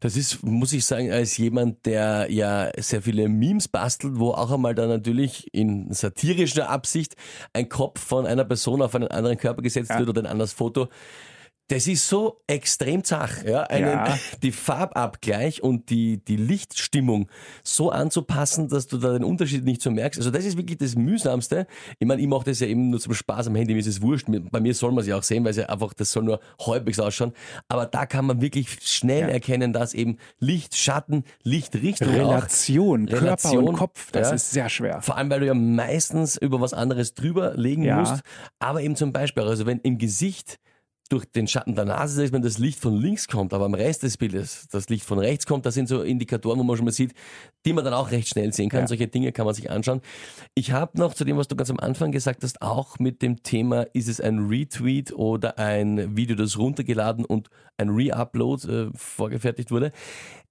Das ist, muss ich sagen, als jemand, der ja sehr viele Memes bastelt, wo auch einmal dann natürlich in satirischer Absicht ein Kopf von einer Person auf einen anderen Körper gesetzt Ja. wird oder ein anderes Foto. Das ist so extrem zach, ja, einen, Ja. die Farbabgleich und die, die Lichtstimmung so anzupassen, dass du da den Unterschied nicht so merkst. Also das ist wirklich das Mühsamste. Ich meine, ich mache das ja eben nur zum Spaß am Handy, mir ist es wurscht. Bei mir soll man es ja auch sehen, weil es ja einfach, das soll nur halbwegs ausschauen. Aber da kann man wirklich schnell Ja. erkennen, dass eben Licht, Schatten, Lichtrichtung auch Relation, Körper Relation, und Kopf, das ja. ist sehr schwer. vor allem, weil du ja meistens über was anderes drüber legen musst. Aber eben zum Beispiel, also wenn im Gesicht durch den Schatten der Nase, selbst wenn das Licht von links kommt, aber am Rest des Bildes das Licht von rechts kommt, das sind so Indikatoren, wo man schon mal sieht, die man dann auch recht schnell sehen kann. Ja. Solche Dinge kann man sich anschauen. Ich habe noch zu dem, was du ganz am Anfang gesagt hast, auch mit dem Thema, ist es ein Retweet oder ein Video, das runtergeladen und ein Re-Upload äh, vorgefertigt wurde.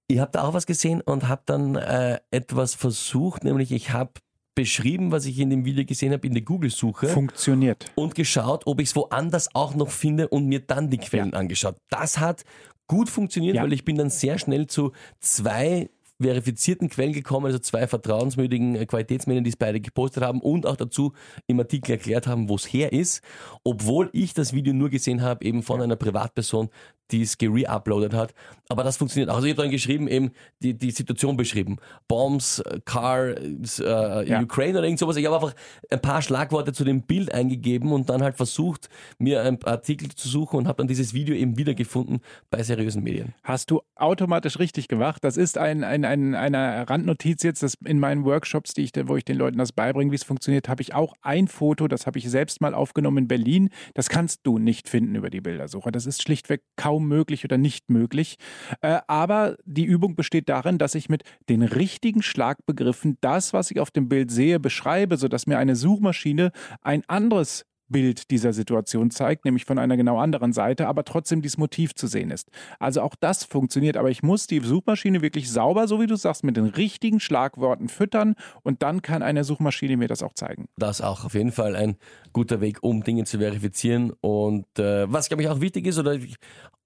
Ich habe da auch was gesehen und habe dann äh, etwas versucht, nämlich ich habe beschrieben, was ich in dem Video gesehen habe, in der Google-Suche Funktioniert. und geschaut, ob ich es woanders auch noch finde und mir dann die Quellen angeschaut. Das hat gut funktioniert, Ja. weil ich bin dann sehr schnell zu zwei verifizierten Quellen gekommen, also zwei vertrauenswürdigen äh, Qualitätsmedien, die es beide gepostet haben und auch dazu im Artikel erklärt haben, wo es her ist, obwohl ich das Video nur gesehen habe, eben von einer Privatperson, die es gere-uploadet hat. Aber das funktioniert auch. Also ich habe dann geschrieben, eben die, die Situation beschrieben. Bombs, äh, Car, äh, Ja. Ukraine oder irgend sowas. Ich habe einfach ein paar Schlagworte zu dem Bild eingegeben und dann halt versucht, mir einen Artikel zu suchen und habe dann dieses Video eben wiedergefunden bei seriösen Medien. Hast du automatisch richtig gemacht. Das ist ein, ein, ein, eine Randnotiz jetzt, dass in meinen Workshops, die ich, wo ich den Leuten das beibringe, wie es funktioniert, habe ich auch ein Foto, das habe ich selbst mal aufgenommen in Berlin. Das kannst du nicht finden über die Bildersuche. Das ist schlichtweg kaum möglich oder nicht möglich. Äh, aber die Übung besteht darin, dass ich mit den richtigen Schlagbegriffen das, was ich auf dem Bild sehe, beschreibe, sodass mir eine Suchmaschine ein anderes Bild dieser Situation zeigt, nämlich von einer genau anderen Seite, aber trotzdem dieses Motiv zu sehen ist. Also auch das funktioniert, aber ich muss die Suchmaschine wirklich sauber, so wie du sagst, mit den richtigen Schlagworten füttern und dann kann eine Suchmaschine mir das auch zeigen. Das auch auf jeden Fall ein guter Weg, um Dinge zu verifizieren. Und äh, was, glaube ich, auch wichtig ist, oder ich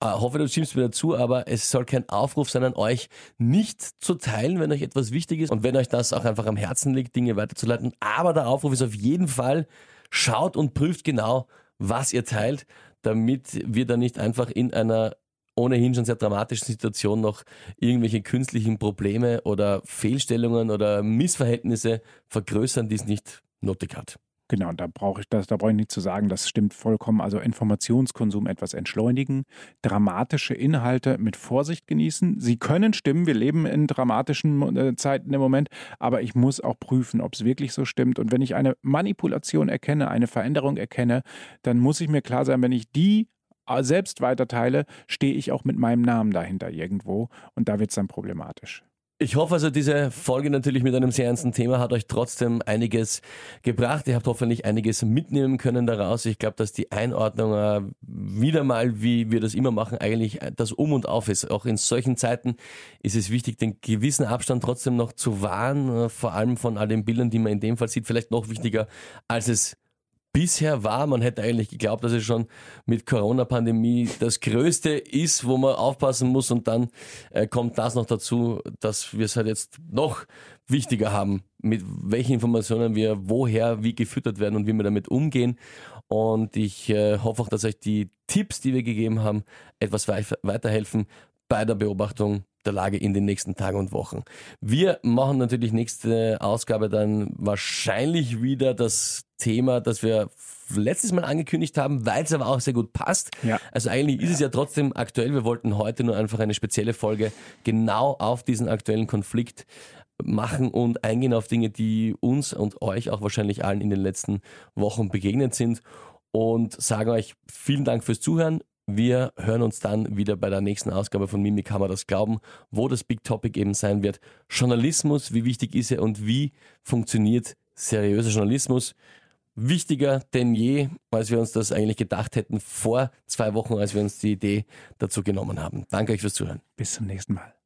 äh, hoffe, du stimmst mir dazu, aber es soll kein Aufruf sein an euch, nicht zu teilen, wenn euch etwas wichtig ist und wenn euch das auch einfach am Herzen liegt, Dinge weiterzuleiten. Aber der Aufruf ist auf jeden Fall, schaut und prüft genau, was ihr teilt, damit wir da nicht einfach in einer ohnehin schon sehr dramatischen Situation noch irgendwelche künstlichen Probleme oder Fehlstellungen oder Missverhältnisse vergrößern, die es nicht nötig hat. Genau, da brauche ich das, da brauche ich nicht zu sagen, das stimmt vollkommen. Also Informationskonsum etwas entschleunigen, dramatische Inhalte mit Vorsicht genießen. Sie können stimmen, wir leben in dramatischen äh, Zeiten im Moment, aber ich muss auch prüfen, ob es wirklich so stimmt. Und wenn ich eine Manipulation erkenne, eine Veränderung erkenne, dann muss ich mir klar sein, wenn ich die äh, selbst weiterteile, stehe ich auch mit meinem Namen dahinter irgendwo und da wird es dann problematisch. Ich hoffe also, diese Folge natürlich mit einem sehr ernsten Thema hat euch trotzdem einiges gebracht. Ihr habt hoffentlich einiges mitnehmen können daraus. Ich glaube, dass die Einordnung äh, wieder mal, wie wir das immer machen, eigentlich das Um und Auf ist. Auch in solchen Zeiten ist es wichtig, den gewissen Abstand trotzdem noch zu wahren, äh, vor allem von all den Bildern, die man in dem Fall sieht, vielleicht noch wichtiger, als es bisher war. Man hätte eigentlich geglaubt, dass es schon mit Corona-Pandemie das Größte ist, wo man aufpassen muss. Und dann äh, kommt das noch dazu, dass wir es halt jetzt noch wichtiger haben, mit welchen Informationen wir woher wie gefüttert werden und wie wir damit umgehen. Und ich äh, hoffe auch, dass euch die Tipps, die wir gegeben haben, etwas weiterhelfen bei der Beobachtung der Lage in den nächsten Tagen und Wochen. Wir machen natürlich nächste Ausgabe dann wahrscheinlich wieder das Thema, das wir letztes Mal angekündigt haben, weil es aber auch sehr gut passt. Ja. Also eigentlich ist ja. es ja trotzdem aktuell. Wir wollten heute nur einfach eine spezielle Folge genau auf diesen aktuellen Konflikt machen und eingehen auf Dinge, die uns und euch auch wahrscheinlich allen in den letzten Wochen begegnet sind und sagen euch vielen Dank fürs Zuhören. Wir hören uns dann wieder bei der nächsten Ausgabe von Mimik kann man das glauben, wo das Big Topic eben sein wird. Journalismus, wie wichtig ist er und wie funktioniert seriöser Journalismus? Wichtiger denn je, als wir uns das eigentlich gedacht hätten vor zwei Wochen, als wir uns die Idee dazu genommen haben. Danke euch fürs Zuhören. Bis zum nächsten Mal.